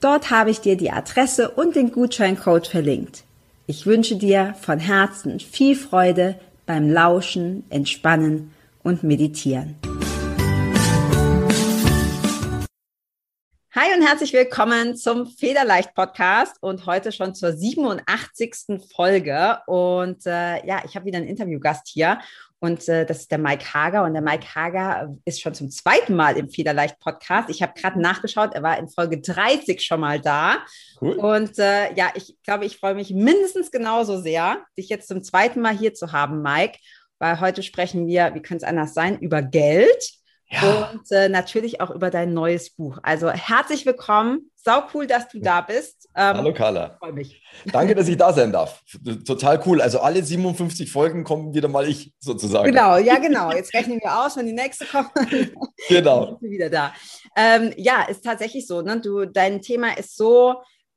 Dort habe ich dir die Adresse und den Gutscheincode verlinkt. Ich wünsche dir von Herzen viel Freude beim Lauschen, Entspannen und Meditieren. Hi und herzlich willkommen zum Federleicht Podcast und heute schon zur 87. Folge. Und äh, ja, ich habe wieder einen Interviewgast hier und äh, das ist der Mike Hager. Und der Mike Hager ist schon zum zweiten Mal im Federleicht-Podcast. Ich habe gerade nachgeschaut, er war in Folge 30 schon mal da. Cool. Und äh, ja, ich glaube, ich freue mich mindestens genauso sehr, dich jetzt zum zweiten Mal hier zu haben, Mike. Weil heute sprechen wir, wie könnte es anders sein, über Geld. Ja. Und äh, natürlich auch über dein neues Buch. Also herzlich willkommen. Sau cool, dass du da bist. Ähm, Hallo Carla. Freue mich. Danke, dass ich da sein darf. Total cool. Also alle 57 Folgen kommen wieder mal ich sozusagen. Genau, ja genau. Jetzt rechnen wir aus, wenn die nächste kommt. genau. wieder da. Ähm, ja, ist tatsächlich so. Ne? Du, dein Thema ist so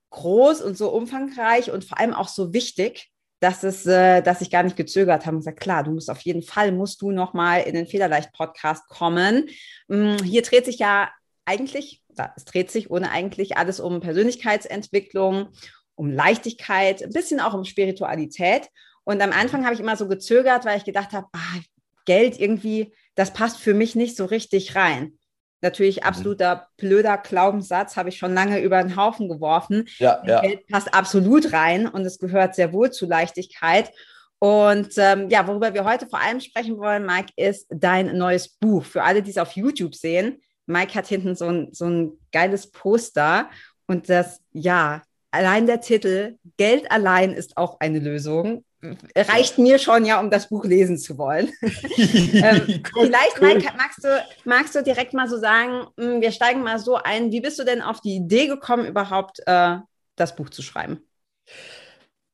groß und so umfangreich und vor allem auch so wichtig dass es, äh, dass ich gar nicht gezögert habe und gesagt, klar, du musst auf jeden Fall, musst du nochmal in den Federleicht-Podcast kommen. Mm, hier dreht sich ja eigentlich, es dreht sich ohne eigentlich alles um Persönlichkeitsentwicklung, um Leichtigkeit, ein bisschen auch um Spiritualität. Und am Anfang habe ich immer so gezögert, weil ich gedacht habe, ah, Geld irgendwie, das passt für mich nicht so richtig rein. Natürlich mhm. absoluter blöder Glaubenssatz, habe ich schon lange über den Haufen geworfen. Ja, ja. Geld passt absolut rein und es gehört sehr wohl zu Leichtigkeit. Und ähm, ja, worüber wir heute vor allem sprechen wollen, Mike, ist dein neues Buch. Für alle, die es auf YouTube sehen, Mike hat hinten so ein, so ein geiles Poster und das, ja, allein der Titel, Geld allein ist auch eine Lösung, reicht mir schon ja, um das Buch lesen zu wollen. ähm, cool, vielleicht cool. magst, du, magst du direkt mal so sagen, hm, wir steigen mal so ein. Wie bist du denn auf die Idee gekommen, überhaupt äh, das Buch zu schreiben?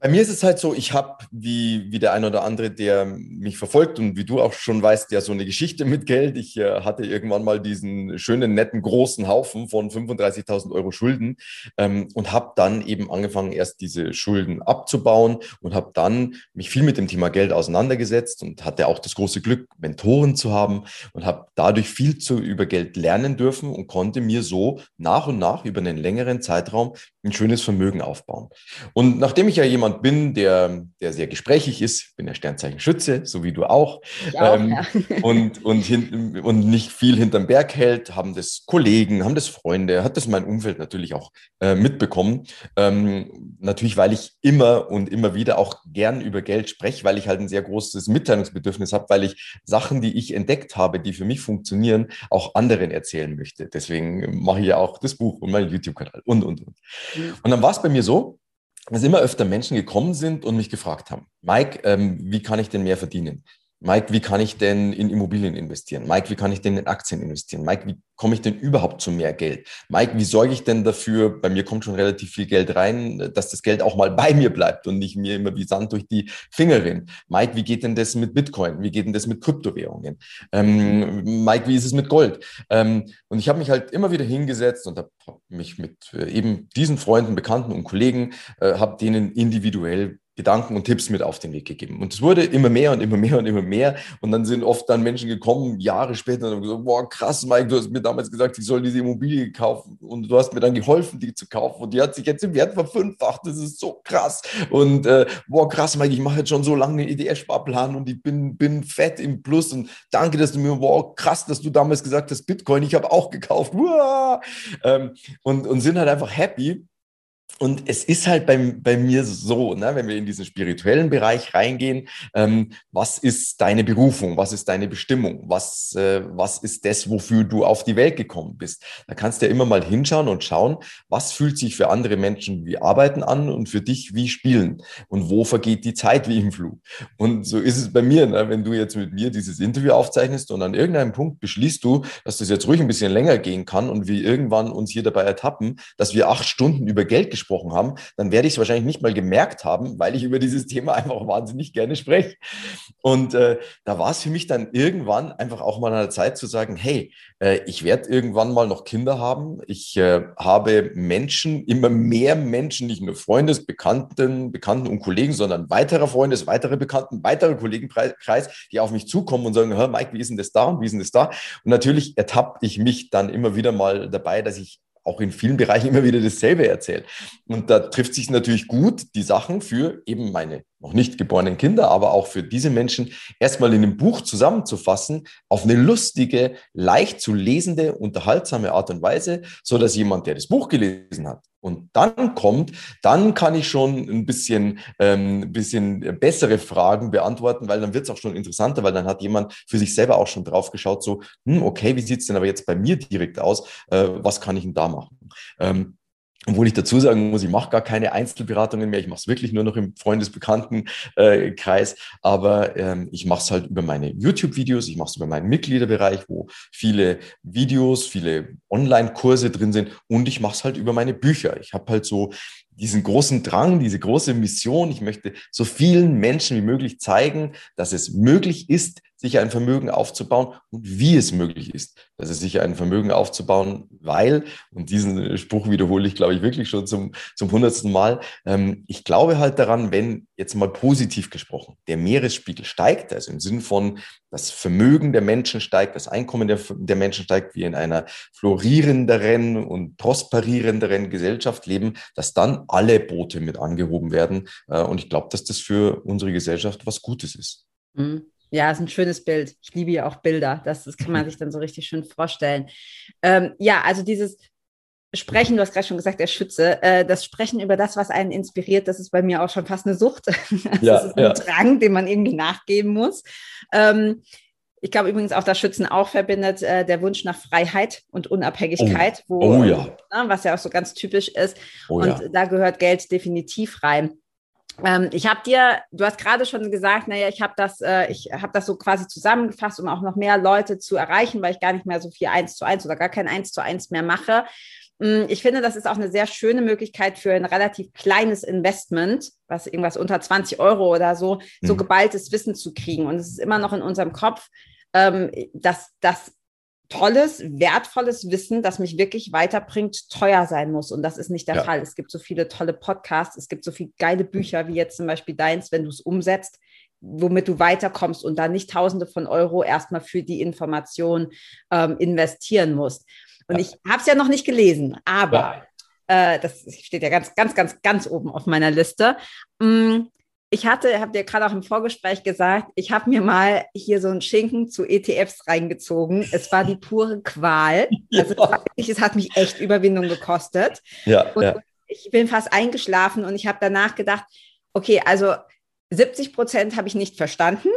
Bei mir ist es halt so, ich habe, wie, wie der ein oder andere, der mich verfolgt und wie du auch schon weißt, ja so eine Geschichte mit Geld. Ich äh, hatte irgendwann mal diesen schönen, netten, großen Haufen von 35.000 Euro Schulden ähm, und habe dann eben angefangen, erst diese Schulden abzubauen und habe dann mich viel mit dem Thema Geld auseinandergesetzt und hatte auch das große Glück, Mentoren zu haben und habe dadurch viel zu über Geld lernen dürfen und konnte mir so nach und nach über einen längeren Zeitraum ein schönes Vermögen aufbauen. Und nachdem ich ja jemand jemand bin, der, der sehr gesprächig ist, bin der Sternzeichen Schütze, so wie du auch, auch ähm, ja. und, und, hin, und nicht viel hinterm Berg hält, haben das Kollegen, haben das Freunde, hat das mein Umfeld natürlich auch äh, mitbekommen. Ähm, natürlich, weil ich immer und immer wieder auch gern über Geld spreche, weil ich halt ein sehr großes Mitteilungsbedürfnis habe, weil ich Sachen, die ich entdeckt habe, die für mich funktionieren, auch anderen erzählen möchte. Deswegen mache ich ja auch das Buch und meinen YouTube-Kanal und, und, und. Mhm. Und dann war es bei mir so, dass immer öfter Menschen gekommen sind und mich gefragt haben, Mike, ähm, wie kann ich denn mehr verdienen? Mike, wie kann ich denn in Immobilien investieren? Mike, wie kann ich denn in Aktien investieren? Mike, wie komme ich denn überhaupt zu mehr Geld? Mike, wie sorge ich denn dafür, bei mir kommt schon relativ viel Geld rein, dass das Geld auch mal bei mir bleibt und nicht mir immer wie Sand durch die Finger rinnt? Mike, wie geht denn das mit Bitcoin? Wie geht denn das mit Kryptowährungen? Ähm, Mike, wie ist es mit Gold? Ähm, und ich habe mich halt immer wieder hingesetzt und habe mich mit äh, eben diesen Freunden, Bekannten und Kollegen, äh, habe denen individuell Gedanken und Tipps mit auf den Weg gegeben. Und es wurde immer mehr und immer mehr und immer mehr. Und dann sind oft dann Menschen gekommen, Jahre später, und haben gesagt, boah, krass, Mike, du hast mir damals gesagt, ich soll diese Immobilie kaufen. Und du hast mir dann geholfen, die zu kaufen. Und die hat sich jetzt im Wert verfünffacht. Das ist so krass. Und äh, boah, krass, Mike, ich mache jetzt schon so lange einen EDS-Sparplan und ich bin, bin fett im Plus. Und danke, dass du mir, boah, krass, dass du damals gesagt hast, Bitcoin, ich habe auch gekauft. Ähm, und, und sind halt einfach happy und es ist halt bei, bei mir so, ne, wenn wir in diesen spirituellen Bereich reingehen, ähm, was ist deine Berufung, was ist deine Bestimmung, was, äh, was ist das, wofür du auf die Welt gekommen bist. Da kannst du ja immer mal hinschauen und schauen, was fühlt sich für andere Menschen wie Arbeiten an und für dich wie Spielen und wo vergeht die Zeit wie im Flug. Und so ist es bei mir, ne, wenn du jetzt mit mir dieses Interview aufzeichnest und an irgendeinem Punkt beschließt du, dass das jetzt ruhig ein bisschen länger gehen kann und wir irgendwann uns hier dabei ertappen, dass wir acht Stunden über Geld gesprochen haben, dann werde ich es wahrscheinlich nicht mal gemerkt haben, weil ich über dieses Thema einfach wahnsinnig gerne spreche. Und äh, da war es für mich dann irgendwann einfach auch mal an der Zeit zu sagen, hey, äh, ich werde irgendwann mal noch Kinder haben. Ich äh, habe Menschen, immer mehr Menschen, nicht nur Freundes, Bekannten, Bekannten und Kollegen, sondern weiterer Freundes, weitere Bekannten, weitere Kollegenkreis, die auf mich zukommen und sagen, Hör, Mike, wie ist denn das da und wie ist denn das da? Und natürlich ertappe ich mich dann immer wieder mal dabei, dass ich auch in vielen Bereichen immer wieder dasselbe erzählt. Und da trifft sich natürlich gut, die Sachen für eben meine noch nicht geborenen Kinder, aber auch für diese Menschen erstmal in einem Buch zusammenzufassen, auf eine lustige, leicht zu lesende, unterhaltsame Art und Weise, so dass jemand, der das Buch gelesen hat und dann kommt, dann kann ich schon ein bisschen, ähm, ein bisschen bessere Fragen beantworten, weil dann wird es auch schon interessanter, weil dann hat jemand für sich selber auch schon drauf geschaut, so, hm, okay, wie sieht es denn aber jetzt bei mir direkt aus? Äh, was kann ich denn da machen? Ähm, obwohl ich dazu sagen muss, ich mache gar keine Einzelberatungen mehr. Ich mache es wirklich nur noch im Freundesbekanntenkreis. Äh, Aber ähm, ich mache es halt über meine YouTube-Videos, ich mache es über meinen Mitgliederbereich, wo viele Videos, viele Online-Kurse drin sind. Und ich mache es halt über meine Bücher. Ich habe halt so diesen großen Drang, diese große Mission. Ich möchte so vielen Menschen wie möglich zeigen, dass es möglich ist, sich ein Vermögen aufzubauen und wie es möglich ist, dass es sich ein Vermögen aufzubauen, weil, und diesen Spruch wiederhole ich, glaube ich, wirklich schon zum, zum hundertsten Mal, ähm, ich glaube halt daran, wenn jetzt mal positiv gesprochen, der Meeresspiegel steigt, also im Sinn von das Vermögen der Menschen steigt, das Einkommen der, der Menschen steigt, wir in einer florierenderen und prosperierenderen Gesellschaft leben, dass dann alle Boote mit angehoben werden. Äh, und ich glaube, dass das für unsere Gesellschaft was Gutes ist. Mhm. Ja, ist ein schönes Bild. Ich liebe ja auch Bilder. Das, das kann man sich dann so richtig schön vorstellen. Ähm, ja, also dieses Sprechen, du hast gerade schon gesagt, der Schütze, äh, das Sprechen über das, was einen inspiriert, das ist bei mir auch schon fast eine Sucht. das ja, ist ein ja. Drang, dem man irgendwie nachgeben muss. Ähm, ich glaube übrigens auch, dass Schützen auch verbindet äh, der Wunsch nach Freiheit und Unabhängigkeit, oh. Wo, oh, ja. äh, was ja auch so ganz typisch ist. Oh, und ja. da gehört Geld definitiv rein. Ähm, ich habe dir, du hast gerade schon gesagt, naja, ich habe das, äh, ich habe das so quasi zusammengefasst, um auch noch mehr Leute zu erreichen, weil ich gar nicht mehr so viel eins zu eins oder gar kein eins zu eins mehr mache. Mm, ich finde, das ist auch eine sehr schöne Möglichkeit für ein relativ kleines Investment, was irgendwas unter 20 Euro oder so, mhm. so geballtes Wissen zu kriegen. Und es ist immer noch in unserem Kopf, ähm, dass das tolles, wertvolles Wissen, das mich wirklich weiterbringt, teuer sein muss. Und das ist nicht der ja. Fall. Es gibt so viele tolle Podcasts, es gibt so viele geile Bücher, wie jetzt zum Beispiel deins, wenn du es umsetzt, womit du weiterkommst und da nicht Tausende von Euro erstmal für die Information ähm, investieren musst. Und ja. ich habe es ja noch nicht gelesen, aber ja. äh, das steht ja ganz, ganz, ganz, ganz oben auf meiner Liste. Mm, ich hatte, habe dir gerade auch im Vorgespräch gesagt, ich habe mir mal hier so einen Schinken zu ETFs reingezogen. Es war die pure Qual. Also es, es hat mich echt Überwindung gekostet. Ja, und ja. ich bin fast eingeschlafen und ich habe danach gedacht, okay, also 70 Prozent habe ich nicht verstanden,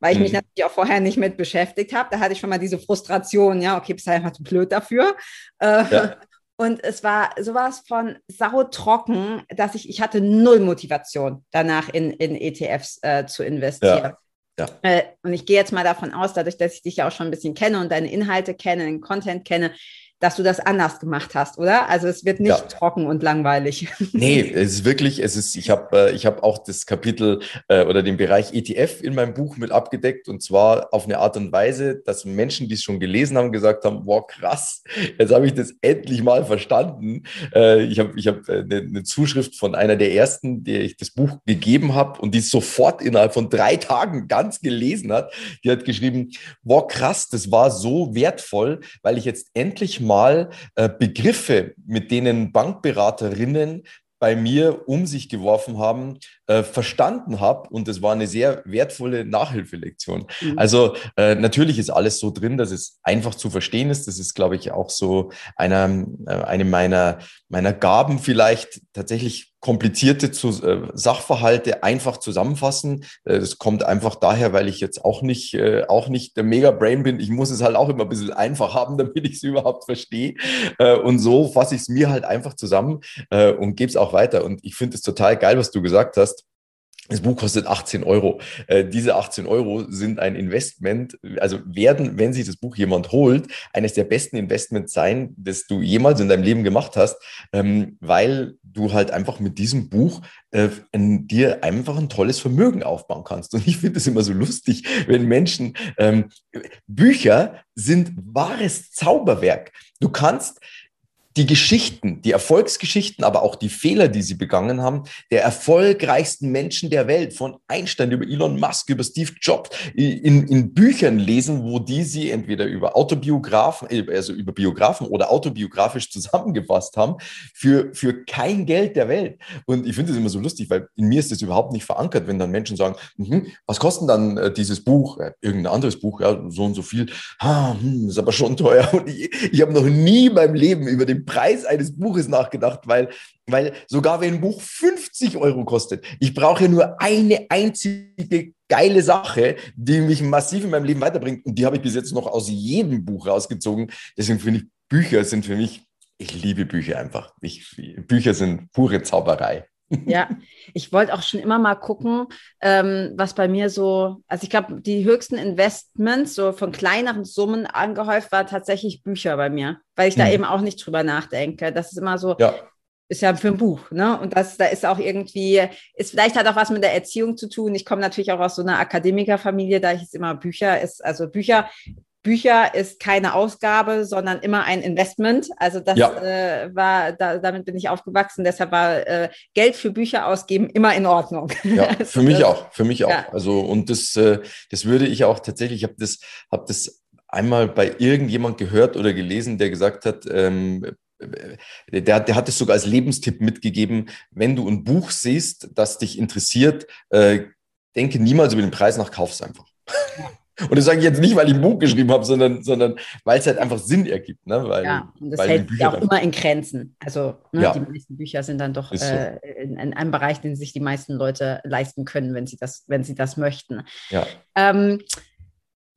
weil ich mhm. mich natürlich auch vorher nicht mit beschäftigt habe. Da hatte ich schon mal diese Frustration, ja, okay, bist halt einfach zu blöd dafür. Äh, ja. Und es war sowas von sautrocken, dass ich, ich hatte null Motivation, danach in, in ETFs äh, zu investieren. Ja. Ja. Äh, und ich gehe jetzt mal davon aus, dadurch, dass ich dich ja auch schon ein bisschen kenne und deine Inhalte kenne, den Content kenne, dass du das anders gemacht hast, oder? Also es wird nicht ja. trocken und langweilig. Nee, es ist wirklich, es ist, ich habe äh, ich hab auch das Kapitel äh, oder den Bereich ETF in meinem Buch mit abgedeckt und zwar auf eine Art und Weise, dass Menschen, die es schon gelesen haben, gesagt haben, wow, krass, jetzt habe ich das endlich mal verstanden. Äh, ich habe ich hab eine, äh, eine Zuschrift von einer der ersten, der ich das Buch gegeben habe und die sofort innerhalb von drei Tagen ganz gelesen hat. Die hat geschrieben, wow, krass, das war so wertvoll, weil ich jetzt endlich mal mal äh, Begriffe, mit denen Bankberaterinnen bei mir um sich geworfen haben, äh, verstanden habe. Und das war eine sehr wertvolle Nachhilfelektion. Mhm. Also äh, natürlich ist alles so drin, dass es einfach zu verstehen ist. Das ist, glaube ich, auch so einer, äh, eine meiner, meiner Gaben vielleicht tatsächlich komplizierte äh, Sachverhalte einfach zusammenfassen. Äh, das kommt einfach daher, weil ich jetzt auch nicht, äh, auch nicht der Mega-Brain bin. Ich muss es halt auch immer ein bisschen einfach haben, damit ich es überhaupt verstehe. Und so fasse ich es mir halt einfach zusammen und gebe es auch weiter. Und ich finde es total geil, was du gesagt hast. Das Buch kostet 18 Euro. Äh, diese 18 Euro sind ein Investment, also werden, wenn sich das Buch jemand holt, eines der besten Investments sein, das du jemals in deinem Leben gemacht hast, ähm, weil du halt einfach mit diesem Buch äh, dir einfach ein tolles Vermögen aufbauen kannst. Und ich finde es immer so lustig, wenn Menschen, ähm, Bücher sind wahres Zauberwerk. Du kannst die Geschichten, die Erfolgsgeschichten, aber auch die Fehler, die sie begangen haben, der erfolgreichsten Menschen der Welt, von Einstein über Elon Musk, über Steve Jobs, in, in Büchern lesen, wo die sie entweder über Autobiografen, äh, also über Biografen oder autobiografisch zusammengefasst haben, für, für kein Geld der Welt. Und ich finde das immer so lustig, weil in mir ist das überhaupt nicht verankert, wenn dann Menschen sagen, mhm, was kostet dann äh, dieses Buch, äh, irgendein anderes Buch, ja, so und so viel, ah, hm, ist aber schon teuer. Und ich, ich habe noch nie in meinem Leben über den Preis eines Buches nachgedacht, weil, weil sogar wenn ein Buch 50 Euro kostet, ich brauche nur eine einzige geile Sache, die mich massiv in meinem Leben weiterbringt. Und die habe ich bis jetzt noch aus jedem Buch rausgezogen. Deswegen finde ich, Bücher sind für mich, ich liebe Bücher einfach. Ich, Bücher sind pure Zauberei. Ja, ich wollte auch schon immer mal gucken, ähm, was bei mir so, also ich glaube, die höchsten Investments, so von kleineren Summen angehäuft, war tatsächlich Bücher bei mir, weil ich da mhm. eben auch nicht drüber nachdenke. Das ist immer so, ja. ist ja für ein Buch, ne? Und das, da ist auch irgendwie, ist vielleicht hat auch was mit der Erziehung zu tun. Ich komme natürlich auch aus so einer Akademikerfamilie, da ich es immer Bücher ist, also Bücher Bücher ist keine Ausgabe, sondern immer ein Investment. Also das ja. äh, war, da, damit bin ich aufgewachsen. Deshalb war äh, Geld für Bücher ausgeben immer in Ordnung. Ja, also für mich auch, für mich auch. Ja. Also und das, äh, das würde ich auch tatsächlich. Ich habe das, habe das einmal bei irgendjemand gehört oder gelesen, der gesagt hat. Ähm, äh, der, der hat es sogar als Lebenstipp mitgegeben, wenn du ein Buch siehst, das dich interessiert, äh, denke niemals über den Preis nach, kauf es einfach. Und das sage ich jetzt nicht, weil ich ein Buch geschrieben habe, sondern, sondern weil es halt einfach Sinn ergibt. Ne? Weil, ja, und das hält sich auch immer in Grenzen. Also ne, ja. die meisten Bücher sind dann doch äh, in, in, einem Bereich, den sich die meisten Leute leisten können, wenn sie das, wenn sie das möchten. Ja. Ähm,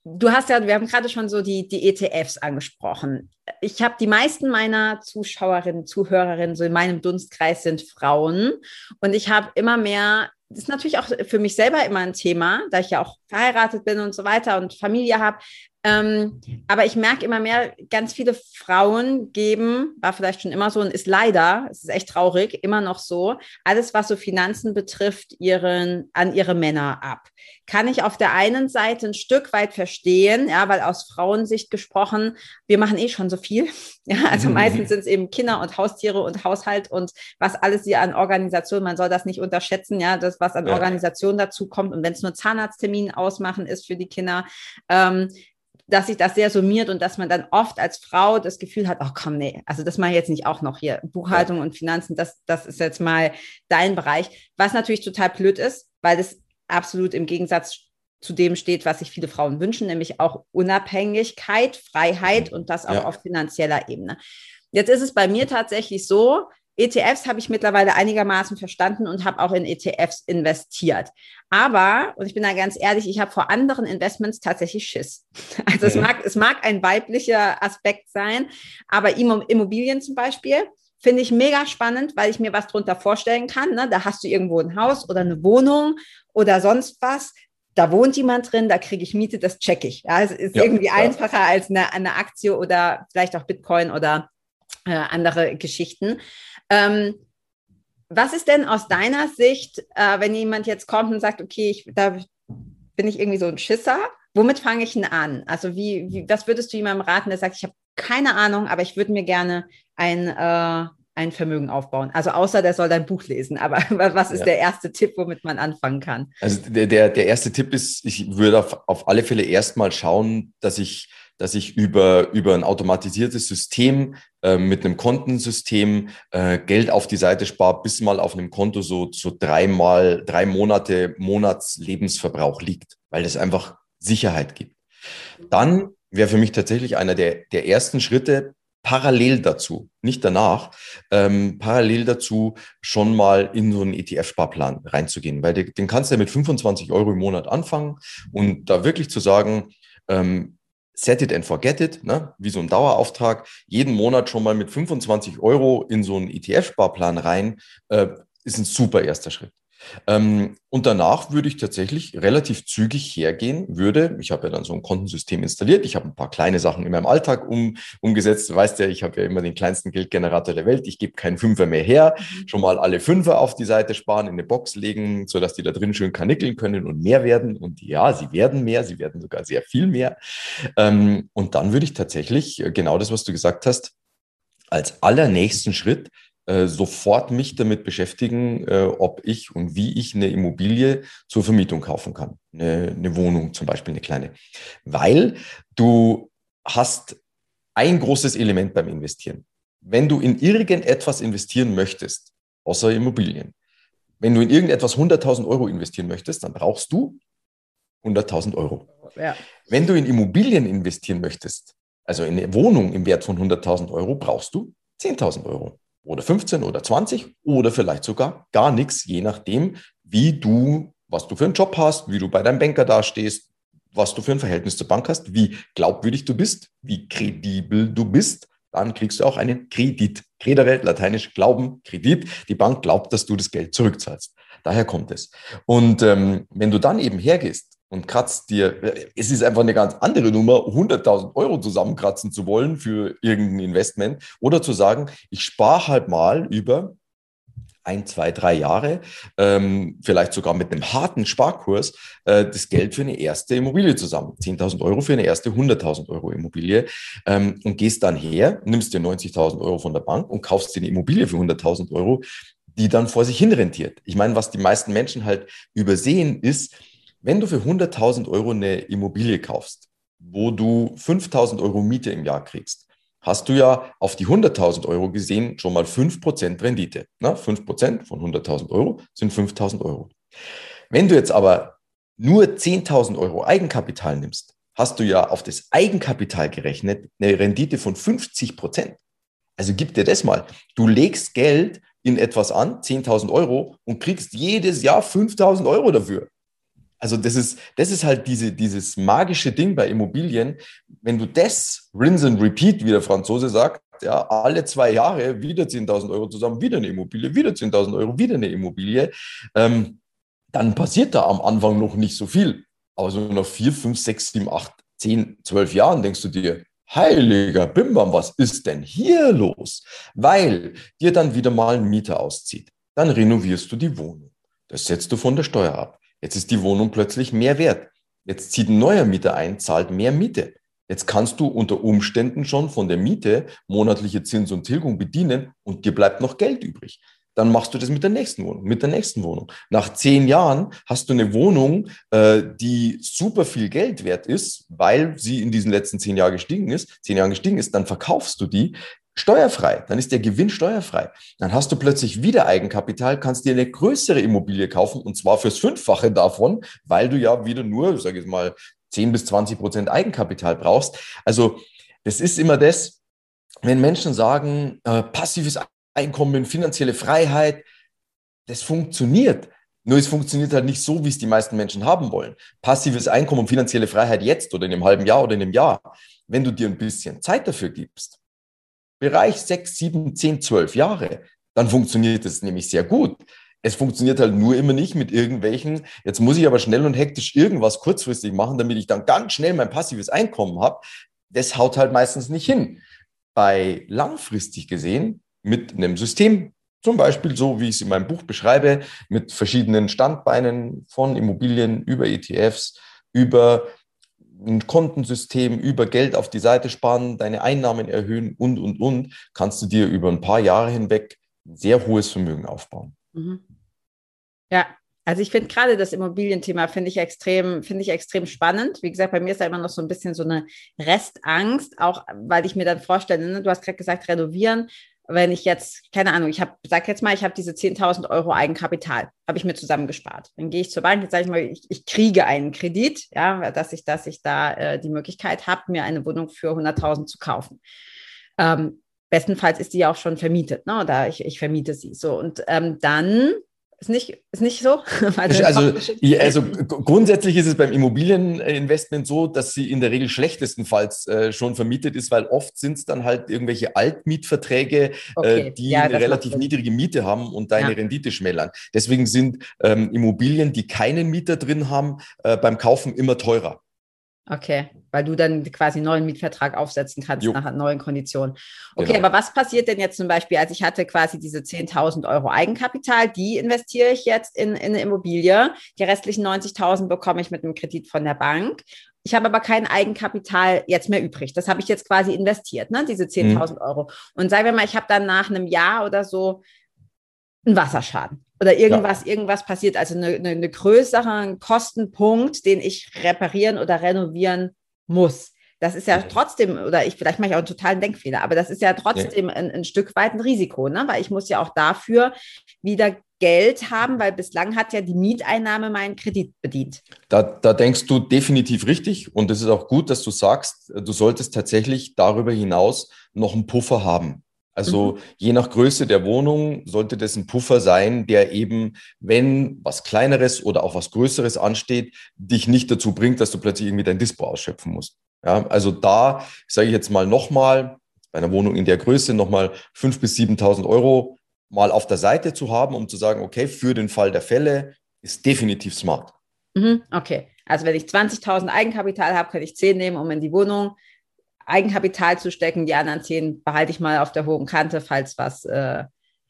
du hast ja, wir haben gerade schon so die, die ETFs angesprochen. Ich habe die meisten meiner Zuschauerinnen, Zuhörerinnen, so in meinem Dunstkreis sind Frauen. Und ich habe immer mehr ist natürlich auch für mich selber immer ein Thema, da ich ja auch verheiratet bin und so weiter und Familie habe. Ähm, aber ich merke immer mehr, ganz viele Frauen geben, war vielleicht schon immer so und ist leider, es ist echt traurig, immer noch so, alles, was so Finanzen betrifft, ihren, an ihre Männer ab. Kann ich auf der einen Seite ein Stück weit verstehen, ja, weil aus Frauensicht gesprochen, wir machen eh schon so viel. Ja, also mhm. meistens sind es eben Kinder und Haustiere und Haushalt und was alles hier an Organisation, man soll das nicht unterschätzen, ja, das, was an ja. Organisation dazu kommt. Und wenn es nur Zahnarzttermin ausmachen ist für die Kinder, ähm, dass sich das sehr summiert und dass man dann oft als Frau das Gefühl hat, ach oh, komm, nee, also das mache ich jetzt nicht auch noch hier. Buchhaltung und Finanzen, das, das ist jetzt mal dein Bereich. Was natürlich total blöd ist, weil das absolut im Gegensatz zu dem steht, was sich viele Frauen wünschen, nämlich auch Unabhängigkeit, Freiheit und das auch ja. auf finanzieller Ebene. Jetzt ist es bei mir tatsächlich so, ETFs habe ich mittlerweile einigermaßen verstanden und habe auch in ETFs investiert. Aber, und ich bin da ganz ehrlich, ich habe vor anderen Investments tatsächlich Schiss. Also es mag, es mag ein weiblicher Aspekt sein, aber Immobilien zum Beispiel finde ich mega spannend, weil ich mir was drunter vorstellen kann. Ne? Da hast du irgendwo ein Haus oder eine Wohnung oder sonst was da wohnt jemand drin, da kriege ich Miete, das checke ich. Ja, es ist ja, irgendwie ja. einfacher als eine, eine Aktie oder vielleicht auch Bitcoin oder äh, andere Geschichten. Ähm, was ist denn aus deiner Sicht, äh, wenn jemand jetzt kommt und sagt, okay, ich, da bin ich irgendwie so ein Schisser, womit fange ich denn an? Also wie, wie, was würdest du jemandem raten, der sagt, ich habe keine Ahnung, aber ich würde mir gerne ein, äh, ein Vermögen aufbauen? Also außer der soll dein Buch lesen, aber was ist ja. der erste Tipp, womit man anfangen kann? Also der, der, der erste Tipp ist, ich würde auf, auf alle Fälle erstmal schauen, dass ich dass ich über, über ein automatisiertes System äh, mit einem Kontensystem äh, Geld auf die Seite spare, bis mal auf einem Konto so, so dreimal, drei Monate Monatslebensverbrauch liegt, weil das einfach Sicherheit gibt. Dann wäre für mich tatsächlich einer der, der ersten Schritte, parallel dazu, nicht danach, ähm, parallel dazu schon mal in so einen ETF-Sparplan reinzugehen, weil den, den kannst du ja mit 25 Euro im Monat anfangen und da wirklich zu sagen, ähm, set it and forget it, ne? wie so ein Dauerauftrag, jeden Monat schon mal mit 25 Euro in so einen ETF-Sparplan rein, äh, ist ein super erster Schritt. Ähm, und danach würde ich tatsächlich relativ zügig hergehen, würde, ich habe ja dann so ein Kontensystem installiert, ich habe ein paar kleine Sachen in meinem Alltag um, umgesetzt. Du weißt ja, ich habe ja immer den kleinsten Geldgenerator der Welt, ich gebe keinen Fünfer mehr her, mhm. schon mal alle Fünfer auf die Seite sparen, in eine Box legen, sodass die da drin schön kanickeln können und mehr werden. Und ja, sie werden mehr, sie werden sogar sehr viel mehr. Ähm, und dann würde ich tatsächlich, äh, genau das, was du gesagt hast, als allernächsten Schritt äh, sofort mich damit beschäftigen, äh, ob ich und wie ich eine Immobilie zur Vermietung kaufen kann. Eine, eine Wohnung zum Beispiel, eine kleine. Weil du hast ein großes Element beim Investieren. Wenn du in irgendetwas investieren möchtest, außer Immobilien, wenn du in irgendetwas 100.000 Euro investieren möchtest, dann brauchst du 100.000 Euro. Ja. Wenn du in Immobilien investieren möchtest, also in eine Wohnung im Wert von 100.000 Euro, brauchst du 10.000 Euro oder 15 oder 20 oder vielleicht sogar gar nichts, je nachdem, wie du, was du für einen Job hast, wie du bei deinem Banker dastehst, was du für ein Verhältnis zur Bank hast, wie glaubwürdig du bist, wie kredibel du bist, dann kriegst du auch einen Kredit. Credere, lateinisch Glauben, Kredit. Die Bank glaubt, dass du das Geld zurückzahlst. Daher kommt es. Und ähm, wenn du dann eben hergehst und kratzt dir, es ist einfach eine ganz andere Nummer, 100.000 Euro zusammenkratzen zu wollen für irgendein Investment oder zu sagen, ich spare halt mal über ein, zwei, drei Jahre, ähm, vielleicht sogar mit einem harten Sparkurs, äh, das Geld für eine erste Immobilie zusammen. 10.000 Euro für eine erste 100.000 Euro Immobilie ähm, und gehst dann her, nimmst dir 90.000 Euro von der Bank und kaufst dir eine Immobilie für 100.000 Euro, die dann vor sich hin rentiert. Ich meine, was die meisten Menschen halt übersehen ist, wenn du für 100.000 Euro eine Immobilie kaufst, wo du 5.000 Euro Miete im Jahr kriegst, hast du ja auf die 100.000 Euro gesehen schon mal 5% Rendite. Na, 5% von 100.000 Euro sind 5.000 Euro. Wenn du jetzt aber nur 10.000 Euro Eigenkapital nimmst, hast du ja auf das Eigenkapital gerechnet eine Rendite von 50% Also gib dir das mal. Du legst Geld in etwas an, 10.000 Euro, und kriegst jedes Jahr 5.000 Euro dafür. Also das ist, das ist halt diese, dieses magische Ding bei Immobilien. Wenn du das rinse and repeat, wie der Franzose sagt, ja, alle zwei Jahre wieder 10.000 Euro zusammen, wieder eine Immobilie, wieder 10.000 Euro, wieder eine Immobilie, ähm, dann passiert da am Anfang noch nicht so viel. Aber so nach vier, fünf, sechs, sieben, acht, zehn, zwölf Jahren denkst du dir, heiliger Bimbam, was ist denn hier los? Weil dir dann wieder mal ein Mieter auszieht. Dann renovierst du die Wohnung. Das setzt du von der Steuer ab. Jetzt ist die Wohnung plötzlich mehr wert. Jetzt zieht ein neuer Mieter ein, zahlt mehr Miete. Jetzt kannst du unter Umständen schon von der Miete monatliche Zins und Tilgung bedienen und dir bleibt noch Geld übrig. Dann machst du das mit der nächsten Wohnung, mit der nächsten Wohnung. Nach zehn Jahren hast du eine Wohnung, äh, die super viel Geld wert ist, weil sie in diesen letzten zehn Jahren gestiegen ist, zehn Jahren gestiegen ist, dann verkaufst du die, steuerfrei, dann ist der Gewinn steuerfrei. Dann hast du plötzlich wieder Eigenkapital, kannst dir eine größere Immobilie kaufen und zwar fürs Fünffache davon, weil du ja wieder nur, sage ich mal, 10 bis 20 Prozent Eigenkapital brauchst. Also das ist immer das, wenn Menschen sagen, äh, passives Einkommen, finanzielle Freiheit, das funktioniert. Nur es funktioniert halt nicht so, wie es die meisten Menschen haben wollen. Passives Einkommen finanzielle Freiheit jetzt oder in einem halben Jahr oder in einem Jahr. Wenn du dir ein bisschen Zeit dafür gibst, Bereich sechs, sieben, zehn, zwölf Jahre, dann funktioniert es nämlich sehr gut. Es funktioniert halt nur immer nicht mit irgendwelchen, jetzt muss ich aber schnell und hektisch irgendwas kurzfristig machen, damit ich dann ganz schnell mein passives Einkommen habe. Das haut halt meistens nicht hin. Bei langfristig gesehen mit einem System, zum Beispiel so, wie ich es in meinem Buch beschreibe, mit verschiedenen Standbeinen von Immobilien über ETFs, über ein Kontensystem über Geld auf die Seite sparen, deine Einnahmen erhöhen und, und, und, kannst du dir über ein paar Jahre hinweg ein sehr hohes Vermögen aufbauen. Mhm. Ja, Also ich finde gerade das Immobilienthema finde ich extrem, finde ich extrem spannend. Wie gesagt, bei mir ist da immer noch so ein bisschen so eine Restangst, auch weil ich mir dann vorstelle, ne, du hast gerade gesagt, renovieren. Wenn ich jetzt, keine Ahnung, ich habe, sag jetzt mal, ich habe diese 10.000 Euro Eigenkapital, habe ich mir zusammengespart. Dann gehe ich zur Bank, jetzt sage ich mal, ich, ich, kriege einen Kredit, ja, dass ich, dass ich da äh, die Möglichkeit habe, mir eine Wohnung für 100.000 zu kaufen. Ähm, bestenfalls ist die ja auch schon vermietet, ne? Oder ich, ich vermiete sie. So, und ähm, dann ist nicht, ist nicht so? also, ja, also grundsätzlich ist es beim Immobilieninvestment so, dass sie in der Regel schlechtestenfalls äh, schon vermietet ist, weil oft sind es dann halt irgendwelche Altmietverträge, äh, okay. äh, die ja, eine relativ niedrige Miete haben und deine ja. Rendite schmälern. Deswegen sind ähm, Immobilien, die keinen Mieter drin haben, äh, beim Kaufen immer teurer. Okay, weil du dann quasi einen neuen Mietvertrag aufsetzen kannst jo. nach neuen Konditionen. Okay, genau. aber was passiert denn jetzt zum Beispiel, als ich hatte quasi diese 10.000 Euro Eigenkapital, die investiere ich jetzt in, in eine Immobilie, die restlichen 90.000 bekomme ich mit einem Kredit von der Bank. Ich habe aber kein Eigenkapital jetzt mehr übrig. Das habe ich jetzt quasi investiert, ne? diese 10.000 mhm. Euro. Und sagen wir mal, ich habe dann nach einem Jahr oder so einen Wasserschaden oder irgendwas, ja. irgendwas passiert, also eine, eine, eine größeren Kostenpunkt, den ich reparieren oder renovieren muss. Das ist ja trotzdem, oder ich, vielleicht mache ich auch einen totalen Denkfehler, aber das ist ja trotzdem ja. Ein, ein, Stück weit ein Risiko, ne? weil ich muss ja auch dafür wieder Geld haben, weil bislang hat ja die Mieteinnahme meinen Kredit bedient. Da, da denkst du definitiv richtig und es ist auch gut, dass du sagst, du solltest tatsächlich darüber hinaus noch einen Puffer haben. Also mhm. je nach Größe der Wohnung sollte das ein Puffer sein, der eben, wenn was Kleineres oder auch was Größeres ansteht, dich nicht dazu bringt, dass du plötzlich irgendwie dein Dispo ausschöpfen musst. Ja, also da sage ich jetzt mal nochmal, bei einer Wohnung in der Größe nochmal 5.000 bis 7.000 Euro mal auf der Seite zu haben, um zu sagen, okay, für den Fall der Fälle ist definitiv smart. Mhm, okay, also wenn ich 20.000 Eigenkapital habe, kann ich 10 nehmen, um in die Wohnung Eigenkapital zu stecken. Die anderen zehn behalte ich mal auf der hohen Kante, falls was. Äh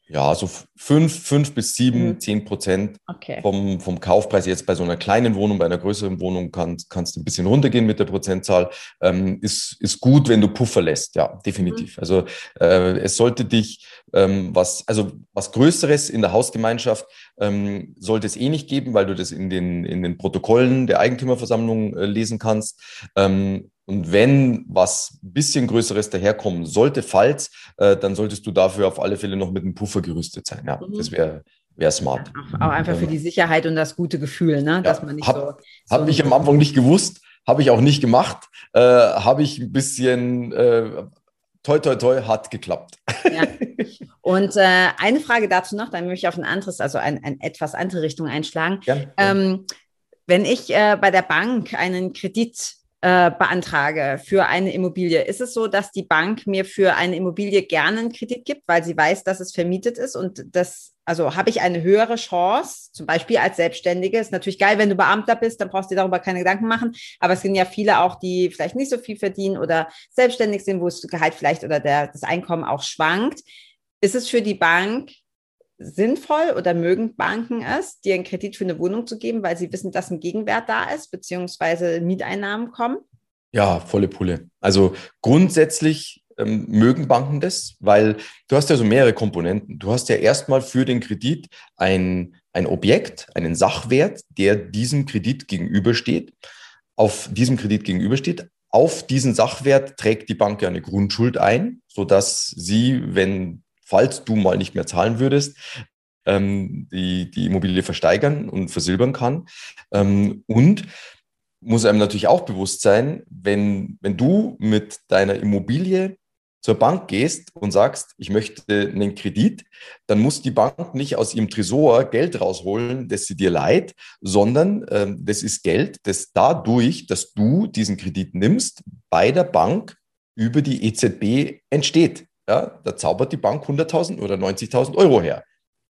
ja, so fünf, fünf bis sieben, mhm. zehn Prozent okay. vom, vom Kaufpreis. Jetzt bei so einer kleinen Wohnung, bei einer größeren Wohnung kann, kannst du ein bisschen runtergehen mit der Prozentzahl. Ähm, ist, ist gut, wenn du Puffer lässt. Ja, definitiv. Mhm. Also äh, es sollte dich ähm, was, also was Größeres in der Hausgemeinschaft ähm, sollte es eh nicht geben, weil du das in den, in den Protokollen der Eigentümerversammlung äh, lesen kannst. Ähm, und wenn was ein bisschen Größeres daherkommen sollte, falls, äh, dann solltest du dafür auf alle Fälle noch mit einem Puffer gerüstet sein. Ja, mhm. das wäre wär smart. Auch, auch einfach für die Sicherheit und das gute Gefühl, ne? dass ja, man nicht hab, so. so habe ich am Anfang nicht gewusst, habe ich auch nicht gemacht, äh, habe ich ein bisschen. Äh, toi, toi, toi, hat geklappt. Ja. Und äh, eine Frage dazu noch, dann möchte ich auf ein anderes, also ein, ein etwas andere Richtung einschlagen. Ja, ähm, wenn ich äh, bei der Bank einen Kredit äh, beantrage für eine Immobilie, ist es so, dass die Bank mir für eine Immobilie gerne einen Kredit gibt, weil sie weiß, dass es vermietet ist und das, also habe ich eine höhere Chance, zum Beispiel als Selbstständige. Ist natürlich geil, wenn du Beamter bist, dann brauchst du dir darüber keine Gedanken machen. Aber es sind ja viele auch, die vielleicht nicht so viel verdienen oder selbstständig sind, wo das Gehalt vielleicht oder der, das Einkommen auch schwankt. Ist es für die Bank sinnvoll oder mögen Banken es, dir einen Kredit für eine Wohnung zu geben, weil sie wissen, dass ein Gegenwert da ist, beziehungsweise Mieteinnahmen kommen? Ja, volle Pulle. Also grundsätzlich ähm, mögen Banken das, weil du hast ja so mehrere Komponenten. Du hast ja erstmal für den Kredit ein, ein Objekt, einen Sachwert, der diesem Kredit gegenübersteht, auf diesem Kredit gegenübersteht. Auf diesen Sachwert trägt die Bank ja eine Grundschuld ein, sodass sie, wenn falls du mal nicht mehr zahlen würdest, ähm, die, die Immobilie versteigern und versilbern kann. Ähm, und muss einem natürlich auch bewusst sein, wenn, wenn du mit deiner Immobilie zur Bank gehst und sagst, ich möchte einen Kredit, dann muss die Bank nicht aus ihrem Tresor Geld rausholen, das sie dir leiht, sondern ähm, das ist Geld, das dadurch, dass du diesen Kredit nimmst, bei der Bank über die EZB entsteht. Ja, da zaubert die Bank 100.000 oder 90.000 Euro her.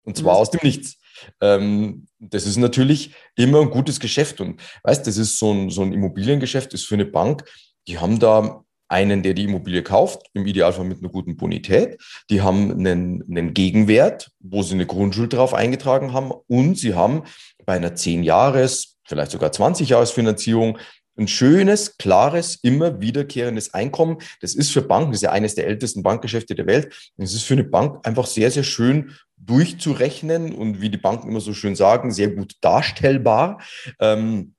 Und zwar aus dem Nichts. Ähm, das ist natürlich immer ein gutes Geschäft. Und weißt, das ist so ein, so ein Immobiliengeschäft, ist für eine Bank, die haben da einen, der die Immobilie kauft, im Idealfall mit einer guten Bonität. Die haben einen, einen Gegenwert, wo sie eine Grundschuld drauf eingetragen haben. Und sie haben bei einer 10 Jahres, vielleicht sogar 20 Jahres Finanzierung ein schönes, klares, immer wiederkehrendes Einkommen. Das ist für Banken, das ist ja eines der ältesten Bankgeschäfte der Welt. Das ist für eine Bank einfach sehr, sehr schön durchzurechnen und wie die Banken immer so schön sagen, sehr gut darstellbar. Ähm,